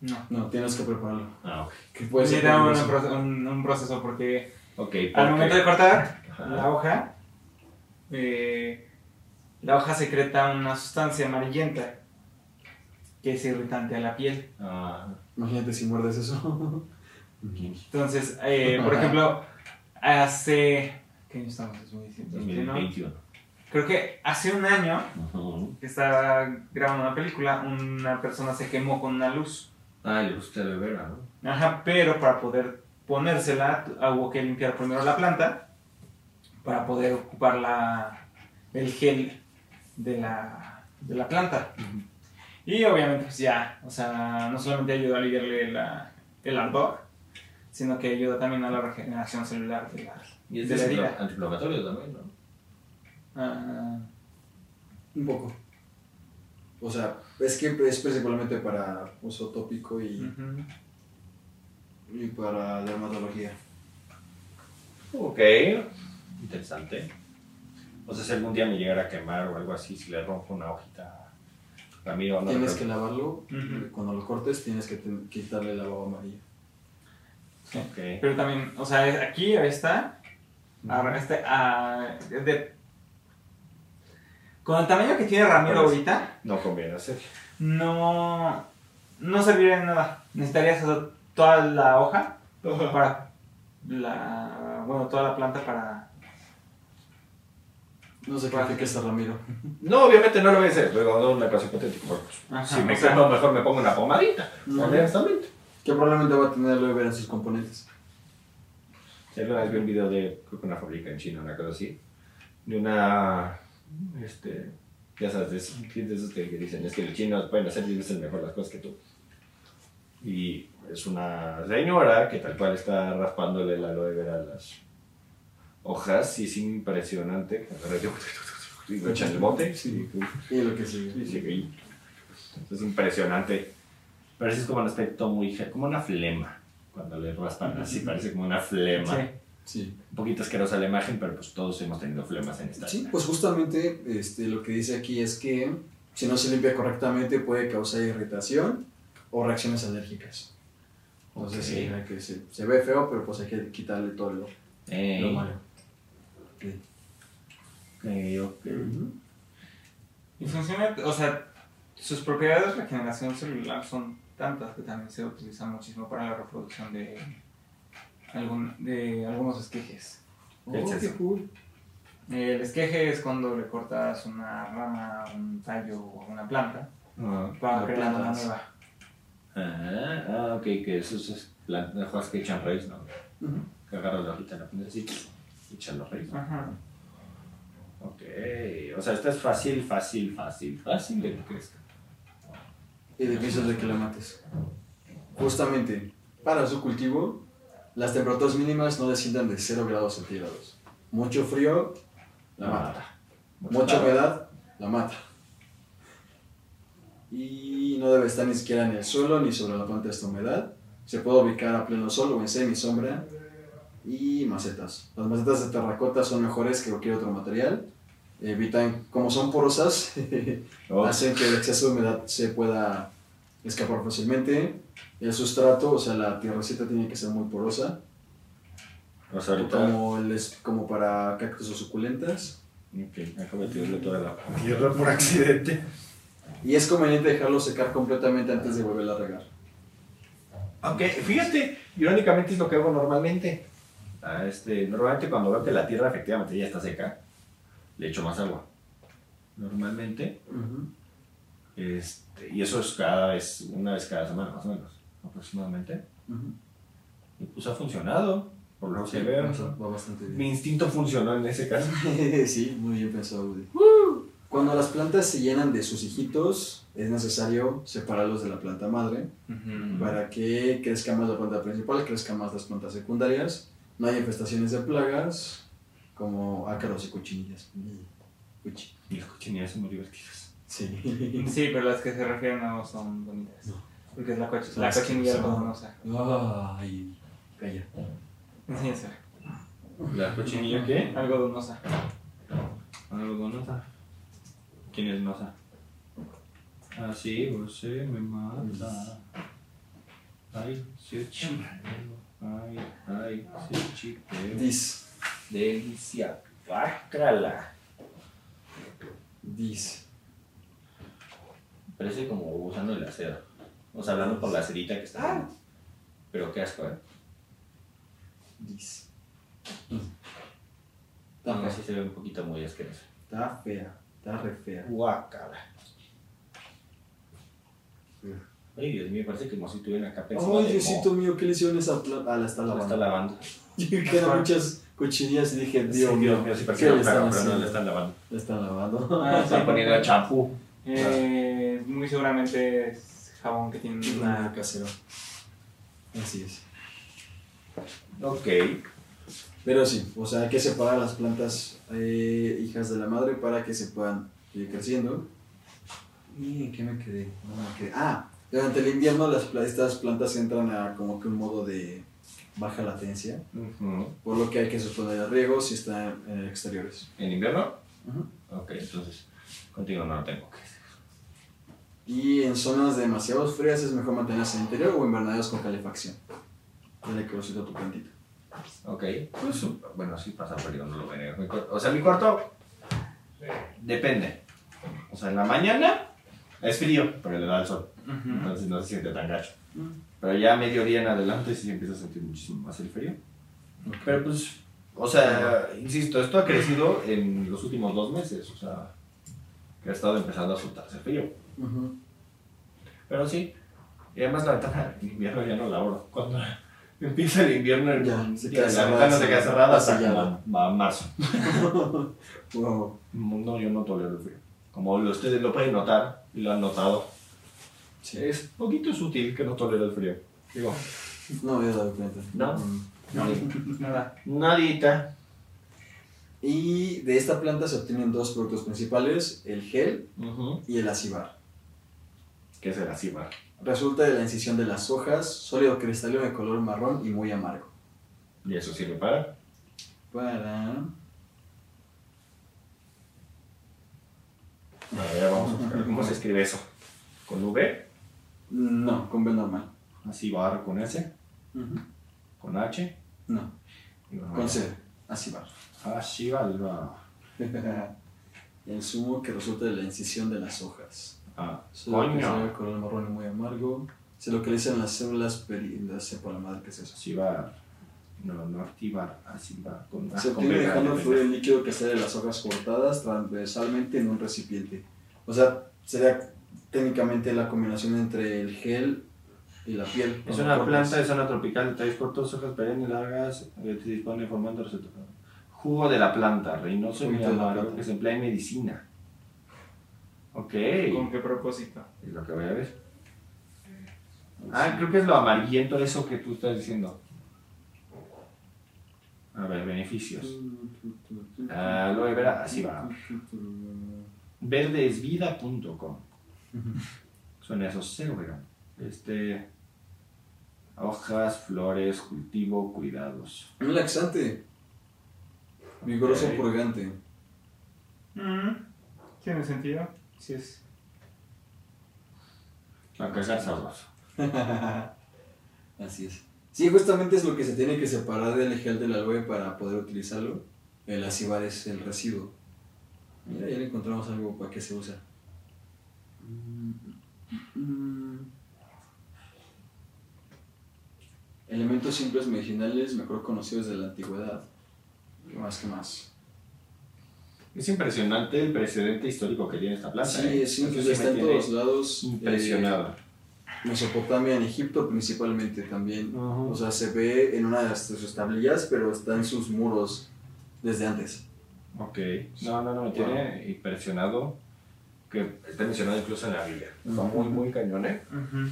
No. No, tienes que prepararlo. Ah, ok. Que puede ser Necesita un, peligroso. proce- un- un proceso porque Ok, al porque- momento de cortar Ajá. la hoja, eh, la hoja secreta una sustancia amarillenta que es irritante a la piel. Ah, Imagínate si muerdes eso. Entonces, eh, por ejemplo, hace ¿Qué año estamos? 2021. 2021. Creo que hace un año que estaba grabando una película, una persona se quemó con una luz. Ah, le gusta de vera, ¿no? Ajá, pero para poder ponérsela hubo que limpiar primero la planta para poder ocupar la, el gel de la, de la planta. Y obviamente pues ya, o sea, no solamente ayuda a aliviarle la- el ardor, sino que ayuda también a la regeneración celular de la, Y es de la herida. antiinflamatorio también, ¿no? Ah, Un poco. O sea, es que es principalmente para uso tópico y, y para dermatología. Ok, interesante. O sea, si algún día me llegara a quemar o algo así, si le rompo una hojita, Ramiro, no tienes que lavarlo, Ujú. cuando lo cortes tienes que quitarle la baba amarilla. Sí. Ok. Pero también, o sea, aquí está, a- este, a- de- con el tamaño que tiene Ramiro Pues- ahorita, No conviene hacer. no, no serviría de nada. Necesitarías hacer toda la hoja para la, bueno, toda la planta para... No sacrifiques a Ramiro. No, obviamente no lo voy a hacer, pero no una cosa hipotética. Pues, si me o sea- quemo, mejor me pongo una pomadita, Ujú. honestamente. Que probablemente va a tener aloe vera en sus componentes. Si alguna vez vi un video de creo que una fábrica en China, una cosa así, de una, este, ya sabes, de esos que, que dicen, es que los chinos pueden hacer 10 veces mejor las cosas que tú. Y es una señora que tal cual está raspándole la aloe vera a las hojas y es impresionante. Y lo echa en el bote. Sí. Y lo que sigue. sí, sí. Es impresionante. Parece como un aspecto muy, como una flema. Cuando le raspan así, parece como una flema. Sí. Un poquito asquerosa la imagen, pero pues todos hemos tenido flemas en esta. Sí, pues justamente este, lo que dice aquí es que si no se limpia correctamente puede causar irritación o reacciones alérgicas. Entonces Ok. sí, hay que se, se ve feo, pero pues hay que quitarle todo lo, Ey, lo malo. ok, ok. Y funciona, o sea, sus propiedades de regeneración celular son tantas que también se utilizan muchísimo para la reproducción de, algún, de algunos esquejes. ¿Qué es Oh, qué cool. El esqueje es cuando le cortas una rama, un tallo o una planta Ah, para crear una plantas. nueva. ah, ah, ok, que eso es las hojas que echan raíz, ¿no? Ujú. Que agarras la hojita, la pones así y echan los raíz. Ajá. Ok, o sea, esta es fácil, fácil, fácil, fácil de que crezca. Y difícil de que la mates. Justamente, para su cultivo, las temperaturas mínimas no desciendan de 0 grados centígrados. Mucho frío, la mata. Mucha calor. humedad, la mata. Y no debe estar ni siquiera en el suelo ni sobre la planta esta humedad. Se puede ubicar a pleno sol o en semisombra. Y macetas. Las macetas de terracota son mejores que cualquier otro material. Evitan, como son porosas, Oh, hacen que el exceso de humedad se pueda escapar fácilmente. El sustrato, o sea, la tierracita tiene que ser muy porosa, o sea, ahorita. como, el como para cactus o suculentas. Ok, de tirarle toda la tierra por accidente. Y es conveniente dejarlo secar completamente antes de volverla a regar. Ok, fíjate, irónicamente es lo que hago normalmente. Ah, este, normalmente cuando veo que la tierra efectivamente ya está seca, le echo más agua. Normalmente. Este, y eso es cada vez, una vez cada semana más o menos, aproximadamente. Y pues ha funcionado, por lo que veo. Va va bastante Mi bien. instinto funcionó en ese caso. sí, muy bien pensado, Woody. Cuando las plantas se llenan de sus hijitos, es necesario separarlos de la planta madre para que crezca más la planta principal, crezcan más las plantas secundarias, no hay infestaciones de plagas como ácaros y cochinillas. Cuchi. Y las cochinillas son muy divertidas. Sí. Sí, pero las que se refieren no son bonitas. No. Porque es la, coche, la cochinilla algodonosa. Ay, calla. Enséñasela. ¿La cochinilla qué? Algodonosa. Algo nota. ¿Quién es Nosa? Ah, sí, você me mata. Ay, se te Ay, ay, se pego. Dis. Delícia. Bácala. Dis. Parece como usando el acero. O sea, hablando por la cerita que está. Pero qué asco, ¿eh? Dis. Está No, fea. sí se ve un poquito muy asqueroso. Está fea. Está re fea. Guácala. Ay, Dios mío, parece como si tuviera acá Ay, Diosito mío, ¿qué le hicieron a esa planta? Ah, la está La lavando. está lavando. Yo vi que eran muchas cochinías y dije, Dios Sí, mío, Dios mío, sí ¿qué parece le un están haciendo? le están lavando. La están lavando. Ah, Están poniendo champú. Eh, muy seguramente es jabón que tiene Nada una... casero. Así es. Ok. Pero sí, o sea, hay que separar las plantas eh, hijas de la madre para que se puedan ir creciendo. ¿Y en qué me quedé? No me quedé. Ah, durante el invierno las, estas plantas entran a como que un modo de baja latencia, Ujú. por lo que hay que suspender riego si están en exteriores. ¿En invierno? Ujú. Ok, entonces, contigo no lo tengo Y en zonas demasiado frías es mejor mantenerse en interior o invernaderos con calefacción. Dale que tu plantita. Ok, pues bueno, sí pasa frío, no lo a cuarto- O sea, mi cuarto depende. O sea, en la mañana es frío, porque le da el sol. Entonces no se siente tan gacho. Pero ya a mediodía en adelante sí empieza a sentir muchísimo más el frío. Pero pues, o sea, insisto, esto ha crecido en los últimos dos meses. O sea, ha estado empezando a soltarse el frío. Ujú. Pero sí, y además la ventana en invierno ya no la abro. Cuando empieza el invierno, el- Ya, se la queda cerrada, ventana se queda cerrada hasta sellada. como a, a marzo. Wow. No, yo no tolero el frío. Como ustedes lo pueden notar y lo han notado, Sí. es poquito sutil que no tolero el frío. Digo, No me había dado cuenta. No. Mm. No, nada. nadita. Y de esta planta se obtienen dos productos principales, el gel y el acibar. ¿Qué será así, va? Resulta de la incisión de las hojas, sólido cristalino de color marrón y muy amargo. ¿Y eso sirve para? Para... A ver, vamos a buscar. ¿Cómo se escribe eso? ¿Con V? No, con B normal. Así bar con S, con H. No, con. C, acibar. Así va. va. el zumo que resulta de la incisión de las hojas. Ah, coño. de color marrón y muy amargo. Se localiza en las células peri... No sé por la madre qué es eso. No, no activar. Así va. Con, ah, Se obtiene dejando fluir el líquido que sale de las hojas cortadas transversalmente en un recipiente. O sea, sería técnicamente la combinación entre el gel y la piel. Es una cortas. planta de zona tropical, tallos cortos, hojas perennes largas, que se dispone formando recetas. Jugo de la planta, reinoso y muy amargo, que se emplea en medicina. Ok, ¿Con qué propósito? es lo que voy a ver. Ah, creo que es lo amarillento eso que tú estás diciendo. A ver, beneficios. Ah, aloe vera, así va. Verdesvida.com. Suena eso, cero vegano. Este. Hojas, flores, cultivo, cuidados. Un laxante. Vigoroso Ok. purgante. Mm, ¿Tiene sentido? Sí es. A cagar sabroso. Así es. Sí, justamente es lo que se tiene que separar del gel del aloe para poder utilizarlo. El acibar es el residuo. Mira, ya le encontramos algo para qué se usa. Elementos simples medicinales mejor conocidos de la antigüedad. ¿Qué más? ¿Qué más? Es impresionante el precedente histórico que tiene esta planta. Sí, ¿eh? sí, pues está en todos lados. Impresionado. Eh, Mesopotamia, en Egipto principalmente también. Ujú. O sea, se ve en una de sus tablillas, pero está en sus muros desde antes. Ok. No, no, no, me tiene impresionado que está mencionado incluso en la Biblia. Está Ujú. muy, muy cañón, ¿eh? Ujú.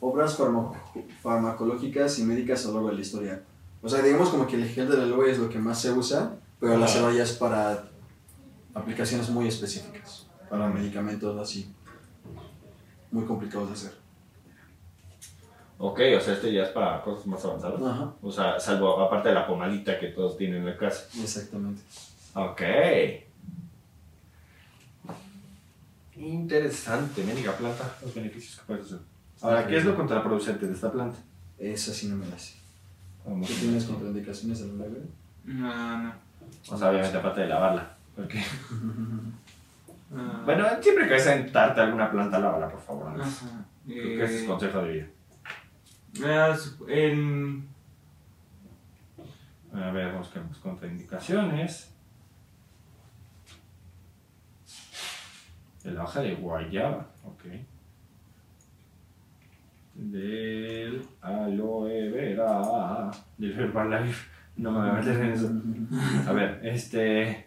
Obras farma- farmacológicas y médicas a lo largo de la historia. O sea, digamos como que el gel del aloe es lo que más se usa, pero la cebolla es para aplicaciones muy específicas, para medicamentos así, muy complicados de hacer. Ok, o sea, este ya es para cosas más avanzadas. Ajá, O sea, salvo aparte de la pomadita que todos tienen en la casa. exactamente. Ok. Interesante, médica planta, los beneficios que puedes hacer. Ahora, ¿qué es lo contraproducente de esta planta? Esa sí no me la sé. ¿Tú tienes contraindicaciones al aloe? No, no. O sea, obviamente aparte de lavarla. Porque... Ah, Bueno, siempre que vayas a untarte alguna planta, lávala, por favor. antes. Ajá. Creo que ese es Eh, consejo de vida. ah, en- A ver, busquemos contraindicaciones. De la hoja de guayaba, ok. Del aloe vera. Del Herbalife. No me voy a meter en eso. A ver, este.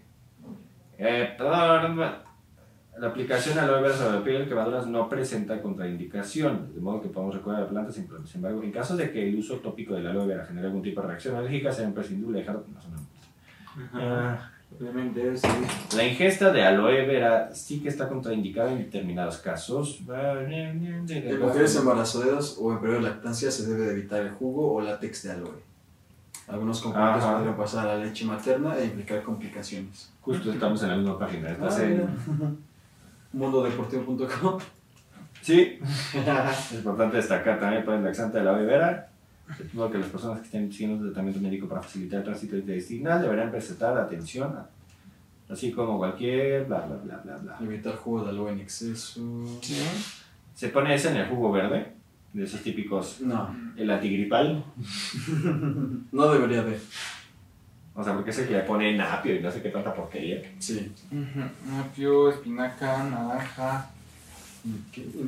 Eh, perdón, la aplicación aloe vera sobre piel quemaduras no presenta contraindicación, de modo que podemos recordar la planta sin problema. Sin embargo, en caso de que el uso tópico de la aloe vera genere algún tipo de reacción alérgica, será imprescindible dejar no, no. Ah, Obviamente, sí. la ingesta de aloe vera sí que está contraindicada en determinados casos. En mujeres embarazadas o en periodo de lactancia se debe de evitar el jugo o látex de aloe. Algunos componentes Ajá. podrían pasar a la leche materna e implicar complicaciones. Justo estamos en la misma página. Estás Ah, en-. Mundodeportivo.com Sí, es importante destacar también para el laxante de la aloe vera. De modo que las personas que estén siguiendo un tratamiento médico para facilitar el tránsito intestinal deberán prestar atención, a- así como cualquier bla bla bla bla bla. Evitar jugo de aloe en exceso. Sí. Se pone ese en el jugo verde, de esos típicos, No, el antigripal, no debería de. o sea, porque ese que le pone apio y no sé qué tanta porquería. Sí. Ujú. Apio, espinaca, naranja.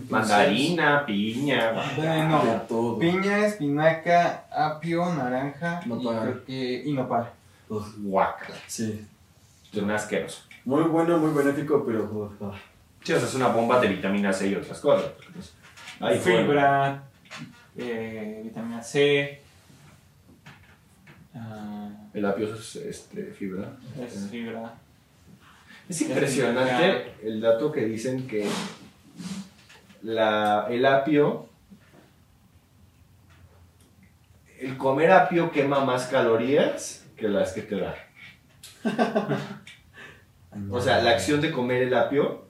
Mandarina, piña, Bueno, De todo. piña, espinaca, apio, naranja y Nopal. que y nopal. Uf, guaca. Sí. Es un asqueroso. Muy bueno, muy benéfico, pero. ah. Sí, o sea, es una bomba de vitamina C y otras cosas. pues. Fibra, eh, vitamina C. ah, El apio es este, fibra. es fibra. Es impresionante el dato que dicen que la, el apio, el comer apio quema más calorías que las que te da. O sea, la acción de comer el apio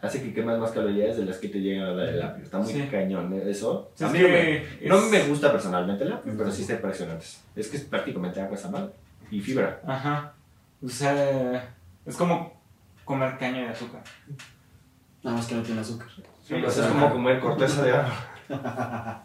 hace que quemas más calorías de las que te llegan a dar el apio. Está muy Sí. cañón ¿eh? eso. Es A mí no me, no es- me gusta personalmente el apio, pero sí está impresionante. Es que es prácticamente agua madre. Y fibra. Ajá. O sea, es como comer caña de azúcar. Nada más que no tiene azúcar. Sí, o sea, es como comer corteza de árbol.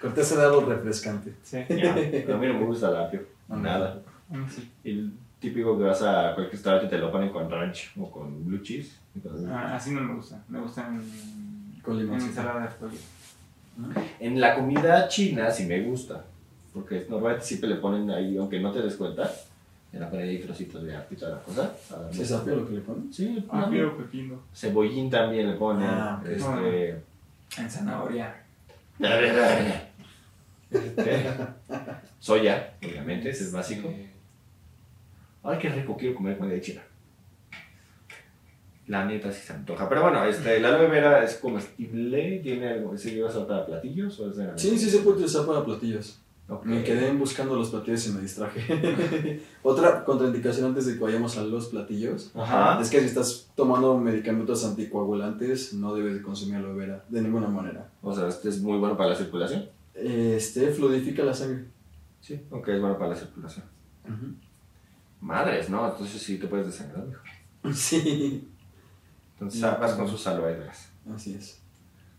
Corteza de árbol refrescante. Sí. Pero a mí no me gusta el apio. Nada. Sí. El típico que vas a cualquier restaurante y te lo ponen con ranch o con blue cheese. Entonces, Ah, así no me gusta. Me gusta en, Con en ensalada de pollo. En la comida china sí me gusta. Porque normalmente siempre le ponen ahí, aunque no te des cuenta, le van a poner ahí trocitos de apio y toda la cosa. para darle- ¿Sí es apio lo que le ponen? Sí, Ah, pepino. Cebollín también le ponen. Ah, este, En zanahoria. este, soya, obviamente, ese es básico. Ay, qué rico, quiero comer comida china. La neta sí se antoja. Pero bueno, este, la aloe vera es comestible, tiene algo, ¿se lleva a usar para platillos o es de Sí, sí se puede utilizar para platillos. Me quedé buscando los platillos y me distraje. Otra contraindicación antes de que vayamos a los platillos Ajá. es que si estás tomando medicamentos anticoagulantes no debes de consumir aloe vera de ninguna manera. O sea, este es muy bueno para la circulación. Este fluidifica la sangre. Sí. Ok, es bueno para la circulación. Madres, ¿no? Entonces sí te puedes desangrar, mijo. Sí, Entonces vas con sus aloe veras. así es.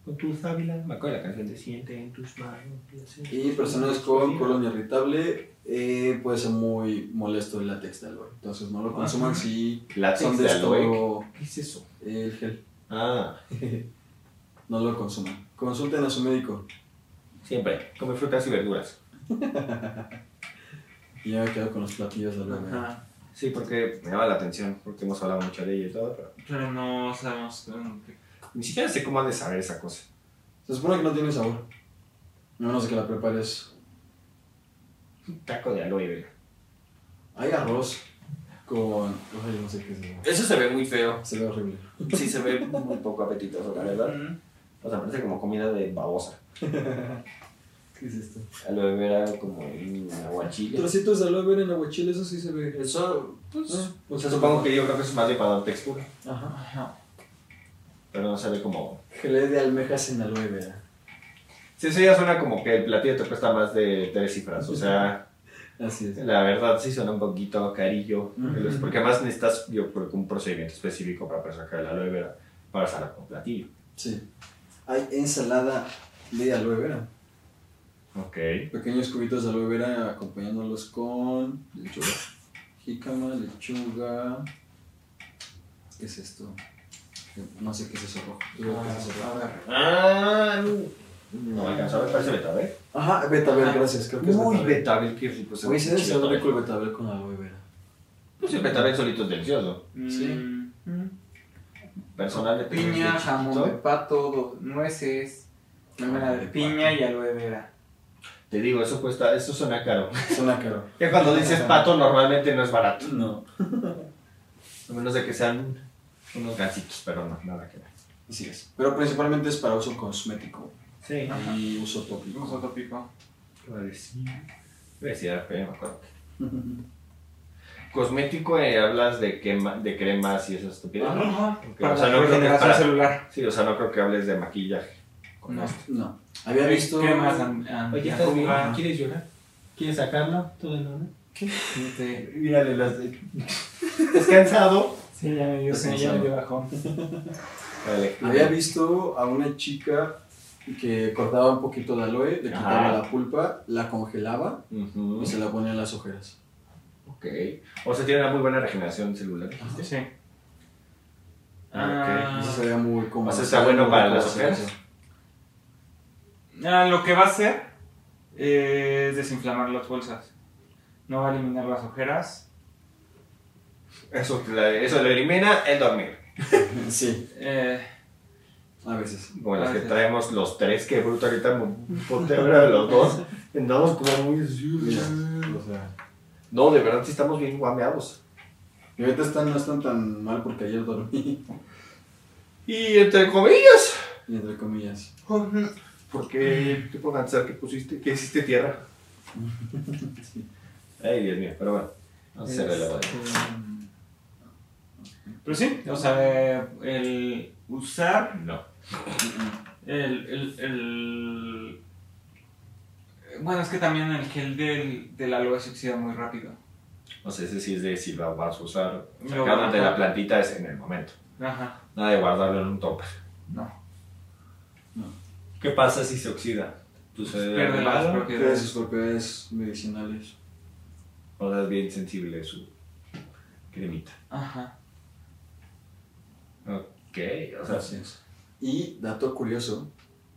Con tus sábilas. Me acuerdo de la canción de Siente en tus manos. Y personas con colon irritable eh, puede ser muy molesto el látex de aloe. Entonces no lo consuman Ajá. si son de esto ¿Qué es eso? el gel. Ah, No lo consuman. Consulten a su médico. siempre. Come frutas y verduras. Y ya me quedo con los platillos de aloe. Ajá. Sí, porque me llama la atención, porque hemos hablado mucho de ella y todo, pero Pero no sabemos ni siquiera sé cómo ha de saber esa cosa. Se supone que no tiene sabor. A menos de que la prepares. Un taco de aloe vera. Hay arroz con. Ay, no sé qué es eso. Eso se ve muy feo. Se ve horrible. Sí, se ve muy poco apetitoso, la verdad. Mm. O sea, parece como comida de babosa. ¿Qué es esto? Aloe vera como en aguachile. Trocitos de aloe vera en aguachile, eso sí se ve. Eso, pues, Ah, o sea, supongo que yo creo que es más bien para dar textura. Ajá. Ajá. Pero no se ve como... Gelé de almejas en aloe vera. Sí, eso ya suena como que el platillo te cuesta más de tres cifras. O sea, Así es. la verdad sí suena un poquito carillo. Porque además necesitas, yo creo que un procedimiento específico para sacar el aloe vera para usarla como platillo. Sí. Hay ensalada de aloe vera. Ok. Pequeños cubitos de aloe vera acompañándolos con Lechuga. jícama, lechuga. ¿Qué es esto? No sé qué es eso rojo. A ver. Ah, no alcanzó a ver, parece betabel. Ajá, betabel, gracias. Creo que es Uy, betabel. betabel, qué rico. Oye, se debe ser rico el betabel con aloe vera. Pues el betabel solito es delicioso. Sí. Mm, Personalmente. Piña, jamón de pato, nueces, mermelada de de piña pato. y aloe vera. Te digo, eso cuesta, eso suena caro. Suena caro. Ya cuando dices pato, normalmente no es barato. No. A menos de que sean unos gansitos, pero no, nada que ver. Así es. Pero principalmente es para uso cosmético Sí. Ajá. y uso tópico. Uso tópico. ¿Qué iba a decir? A ah, ya me acuerdo. Cosmético, eh, hablas de, quema, de cremas y esas estupideces. Ajá. Ok, Para o sea, la no creo que para- celular. Sí, o sea, no creo que hables de maquillaje. con No. esto. No. Había visto. Cremas an- antiarruga. ¿Quieres llorar? ¿Quieres sacarlo? ¿Todo en orden? Este, Mírale las de... Descansado. Sí, ya me dio, sí, ya me dio bajón. Vale. Había visto a una chica que cortaba un poquito de aloe, le quitaba Ajá. la pulpa, la congelaba y se la ponía en las ojeras. Ok. O sea, tiene una muy buena regeneración celular. Sí. Ah, Eso sería muy como. O sea, está bueno para las ojeras. Ah, lo que va a hacer es desinflamar las bolsas. No va a eliminar las ojeras. Eso, la- eso lo elimina el dormir. Sí, Eh, a veces. Como las que traemos los tres, que bruto ahorita ponte a ver a los dos. Andamos como muy... Mira, o sea. No, de verdad sí estamos bien guameados. Y ahorita están, no están tan mal porque ayer dormí. Y entre comillas. Y entre comillas. Porque te puedo pensar que pusiste, que hiciste tierra. Sí. Ay, Dios mío, pero bueno. No sé, Este, la verdad. Pero sí, o sea, el usar No. el, el, el- Bueno, es que también el gel del, del aloe se oxida muy rápido. O sea, ese sí es de si lo vas a usar. Lo- Sacarlo de la plantita es en el momento. Ajá, Nada de guardarlo en un topper. no. ¿Qué pasa si se oxida? ¿Tú se Pierde las sus propiedades medicinales. O sea, es bien sensible su cremita. Ajá. Ok, o sea, Así es. Y, dato curioso,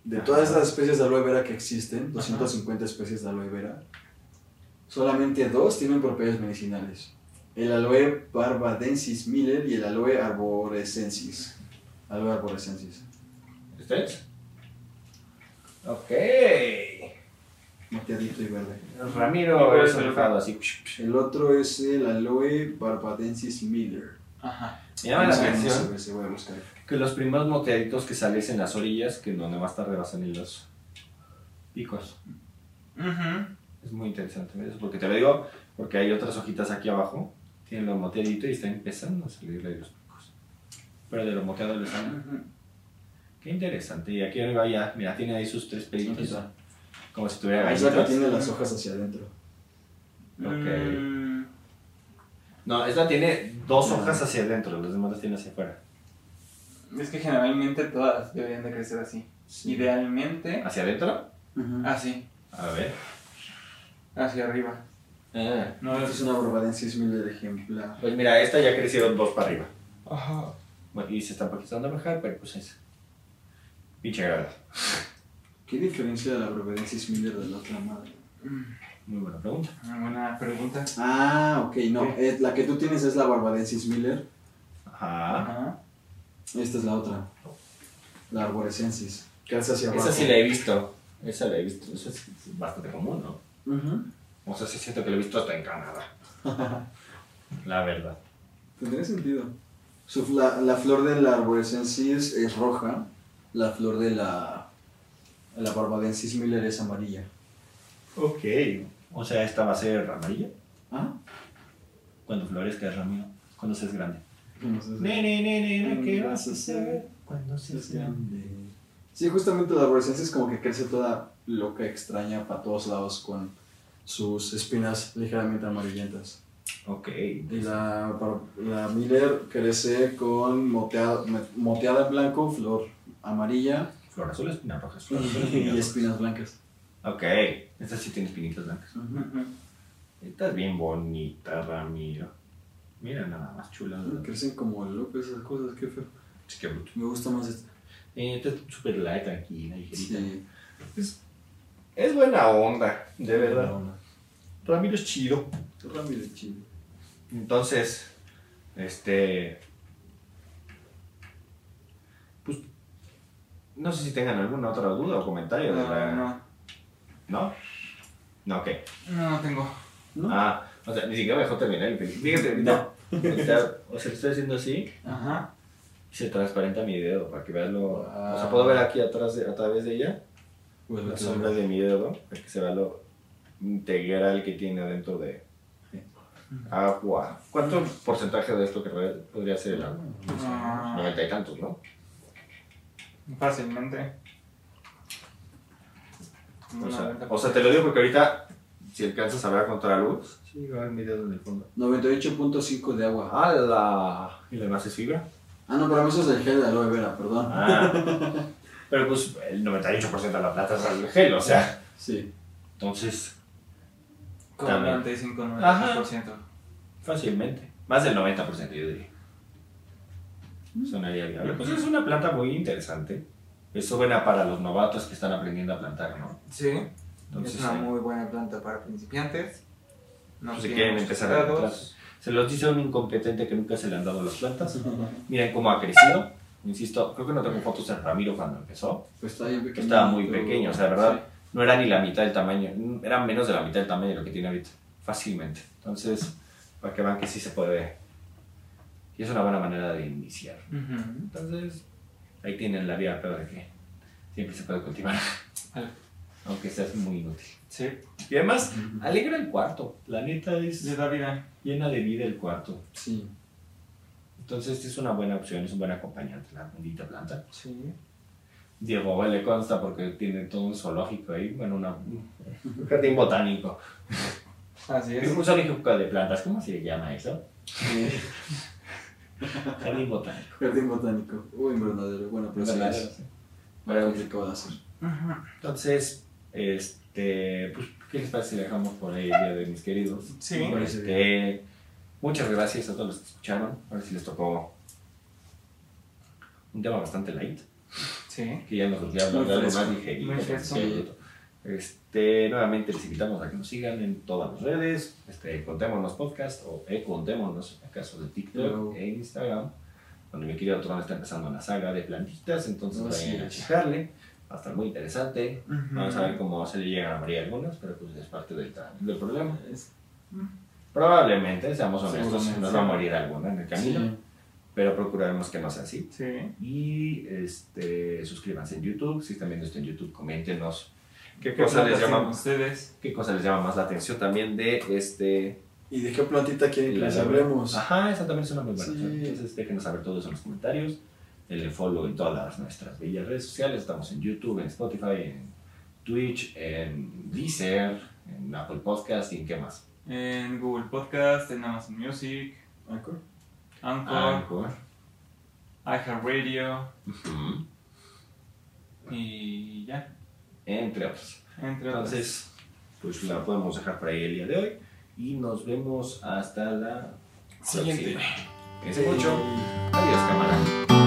de todas estas especies de aloe vera que existen, 250 especies de aloe vera, solamente dos tienen propiedades medicinales. El aloe barbadensis miller y el aloe arborescensis. Aloe arborescensis. ¿Ustedes? Ok. Moteadito y verde. Ramiro es el. El otro es el aloe barbadensis miller. Ajá. Me llama la atención a que los primeros moteaditos que sales en las orillas, que donde más tarde vas en los picos. Ujú. Es muy interesante ¿ves? porque te lo digo, porque hay otras hojitas aquí abajo, tienen lo moteadito y están empezando a salirle de los picos. Pero de lo moteado le salen. Ujú. Qué interesante. Y aquí arriba ya, mira, tiene ahí sus tres pelitos. Como si tuviera Es la que tiene las hojas hacia adentro. Ok. Mm, No, esta tiene dos hojas hacia adentro, los demás las tiene hacia afuera. Es que generalmente todas deberían de crecer así. Idealmente, ¿Hacia adentro? Así, A ver. hacia arriba. Ah, No Esta es... es una barbadensis miller ejemplar. pues mira, esta ya crecieron dos para arriba. Ajá. Bueno, y se está empezando a bajar, pero pues es. Pinche grada. ¿Qué diferencia de la barbadensis miller de la otra madre? Muy buena pregunta. Una buena pregunta. Ah, ok, no. es- la que tú tienes es la barbadensis miller. Ajá. Ajá. Esta es la otra. La arborescensis. Que hace hacia abajo. Esa sí la he visto. Esa la he visto. Esa es bastante común, ¿no? Ujú. O sea, sí siento que lo he visto hasta en Canadá. La verdad. Tendría sentido. Su fla- la flor de la arborescensis es roja. La flor de la, la barbadensis miller es amarilla. Ok. O sea, esta va a ser amarilla. Ah, Cuando florezca, Ramiro. Cuando seas grande. sé. Nene, nene, nene, ¿qué vas a hacer Cuando Es grande. Sí, justamente la arborescencia es como que crece toda loca, extraña, para todos lados, con sus espinas ligeramente amarillentas. Ok. Y la, la Miller crece con moteada, moteada en blanco, flor amarilla Flor azul, espina roja. Flor azul, y roja. espinas blancas. Ok, esta sí tiene espinitas blancas. Ujú. Esta es bien bonita, Ramiro. Mira nada más chula. ¿verdad? Crecen como loco esas cosas, qué feo. Sí, qué bruto. Me gusta más esta. Eh, Esta es súper light, tranquila, ligerita. Sí. Es, es buena onda, de verdad. Ramiro es chido. Ramiro es chido. Entonces, este. Pues. No sé si tengan alguna otra duda o comentario. de la- No, no, ¿No? No, ok. no, no tengo. ¿No? Ah, o sea, ni siquiera me dejó terminar el video. Fíjate, ahorita. O sea, o sea, estoy haciendo así Ajá. y se transparenta mi dedo para que veas lo. O sea, Ah. puedo ver aquí atrás, de- a través de ella, Pues la lo que sombra de mi dedo, para que se vea lo integral que tiene adentro de agua. ¿Cuánto porcentaje de esto que podría ser el agua? Ah, Noventa y tantos, ¿no? fácilmente. O sea, 90%. o sea, te lo digo porque ahorita, si alcanzas a ver a contraluz, sí, va a ver mi dedo en el fondo. 98.5 de agua. ¡Hala! ¿Y lo demás es fibra? Ah, no, pero eso es el gel de aloe vera, perdón. Ah. Pero pues el 98% de la plata es al gel, o sea. Sí. Entonces, Como también. 95, Ajá. 90%. fácilmente. Más del 90% yo diría. Sonaría viable. Pues es una planta muy interesante. Es buena para los novatos que están aprendiendo a plantar, ¿no? Sí. Entonces, es una muy buena planta para principiantes. No pues, si quieren empezar a plantar. Se los dice un incompetente que nunca se le han dado las plantas. Miren cómo ha crecido. Insisto, creo que no tengo fotos de Ramiro cuando empezó. Pues está bien pequeño. Estaba muy pequeño, o sea, de verdad, no era ni la mitad del tamaño, era menos de la mitad del tamaño de lo que tiene ahorita, fácilmente. Entonces, para que vean que sí se puede, y es una buena manera de iniciar. Ujú. Entonces, ahí tienen la vía pero de que siempre se puede cultivar, Vale. aunque sea muy inútil. Sí. Y además, alegra el cuarto, la neta Le es da vida. llena de vida el cuarto. Sí. Entonces, es una buena opción, es un buen acompañante la bendita planta. Sí. Diego le consta porque tiene todo un zoológico ahí, bueno, una, un jardín botánico. Así Es es. un zoológico de plantas, ¿cómo se llama eso? Sí. Jardín botánico. Jardín botánico. Uy, invernadero. Bueno, pero sí es. Sí. Para Bueno, ver qué van a hacer. Entonces, este, pues, ¿qué les parece si dejamos por ahí el día de mis queridos? Sí. Parece Este, muchas gracias a todos los que escucharon. A ver si les tocó un tema bastante light, Sí. que ya nos volvió a hablar Muy de algo fresco, más digerido. muy. Este, nuevamente les invitamos a que nos sigan en todas las redes, este, Contémonos Podcast o eh, Contémonos, en caso de TikTok e Instagram, donde mi querido Torón está empezando una saga de plantitas, entonces Así vayan a checarle, va a estar muy interesante. Vamos a ver cómo se le llegan a morir algunas, pero pues es parte del, del problema. Es- Probablemente, seamos honestos, Seguramente, nos sí. va a morir alguna en el camino, Sí. pero procuraremos que no sea así. Sí. Y este, suscríbanse en YouTube, si están viendo esto en YouTube, coméntenos qué ¿Qué cosa les llama ustedes? qué cosa les llama más la atención también de este ¿Y de qué plantita quieren que les hablemos? Ajá, esa también es una muy buena Sí. Entonces déjenos saber todo eso en los comentarios. Denle follow en todas nuestras bellas redes sociales. Estamos en YouTube, en Spotify, en Twitch, en Deezer, en Apple Podcast y en qué más. En Google Podcast, en Amazon Music, Anchor. Anchor, Anchor. iHeartRadio Ujú. y ya. Entre otros. Entre. Entonces, pues la podemos dejar por ahí el día de hoy. Y nos vemos hasta la Siguiente. próxima. Cuídense mucho. Adiós, cámara.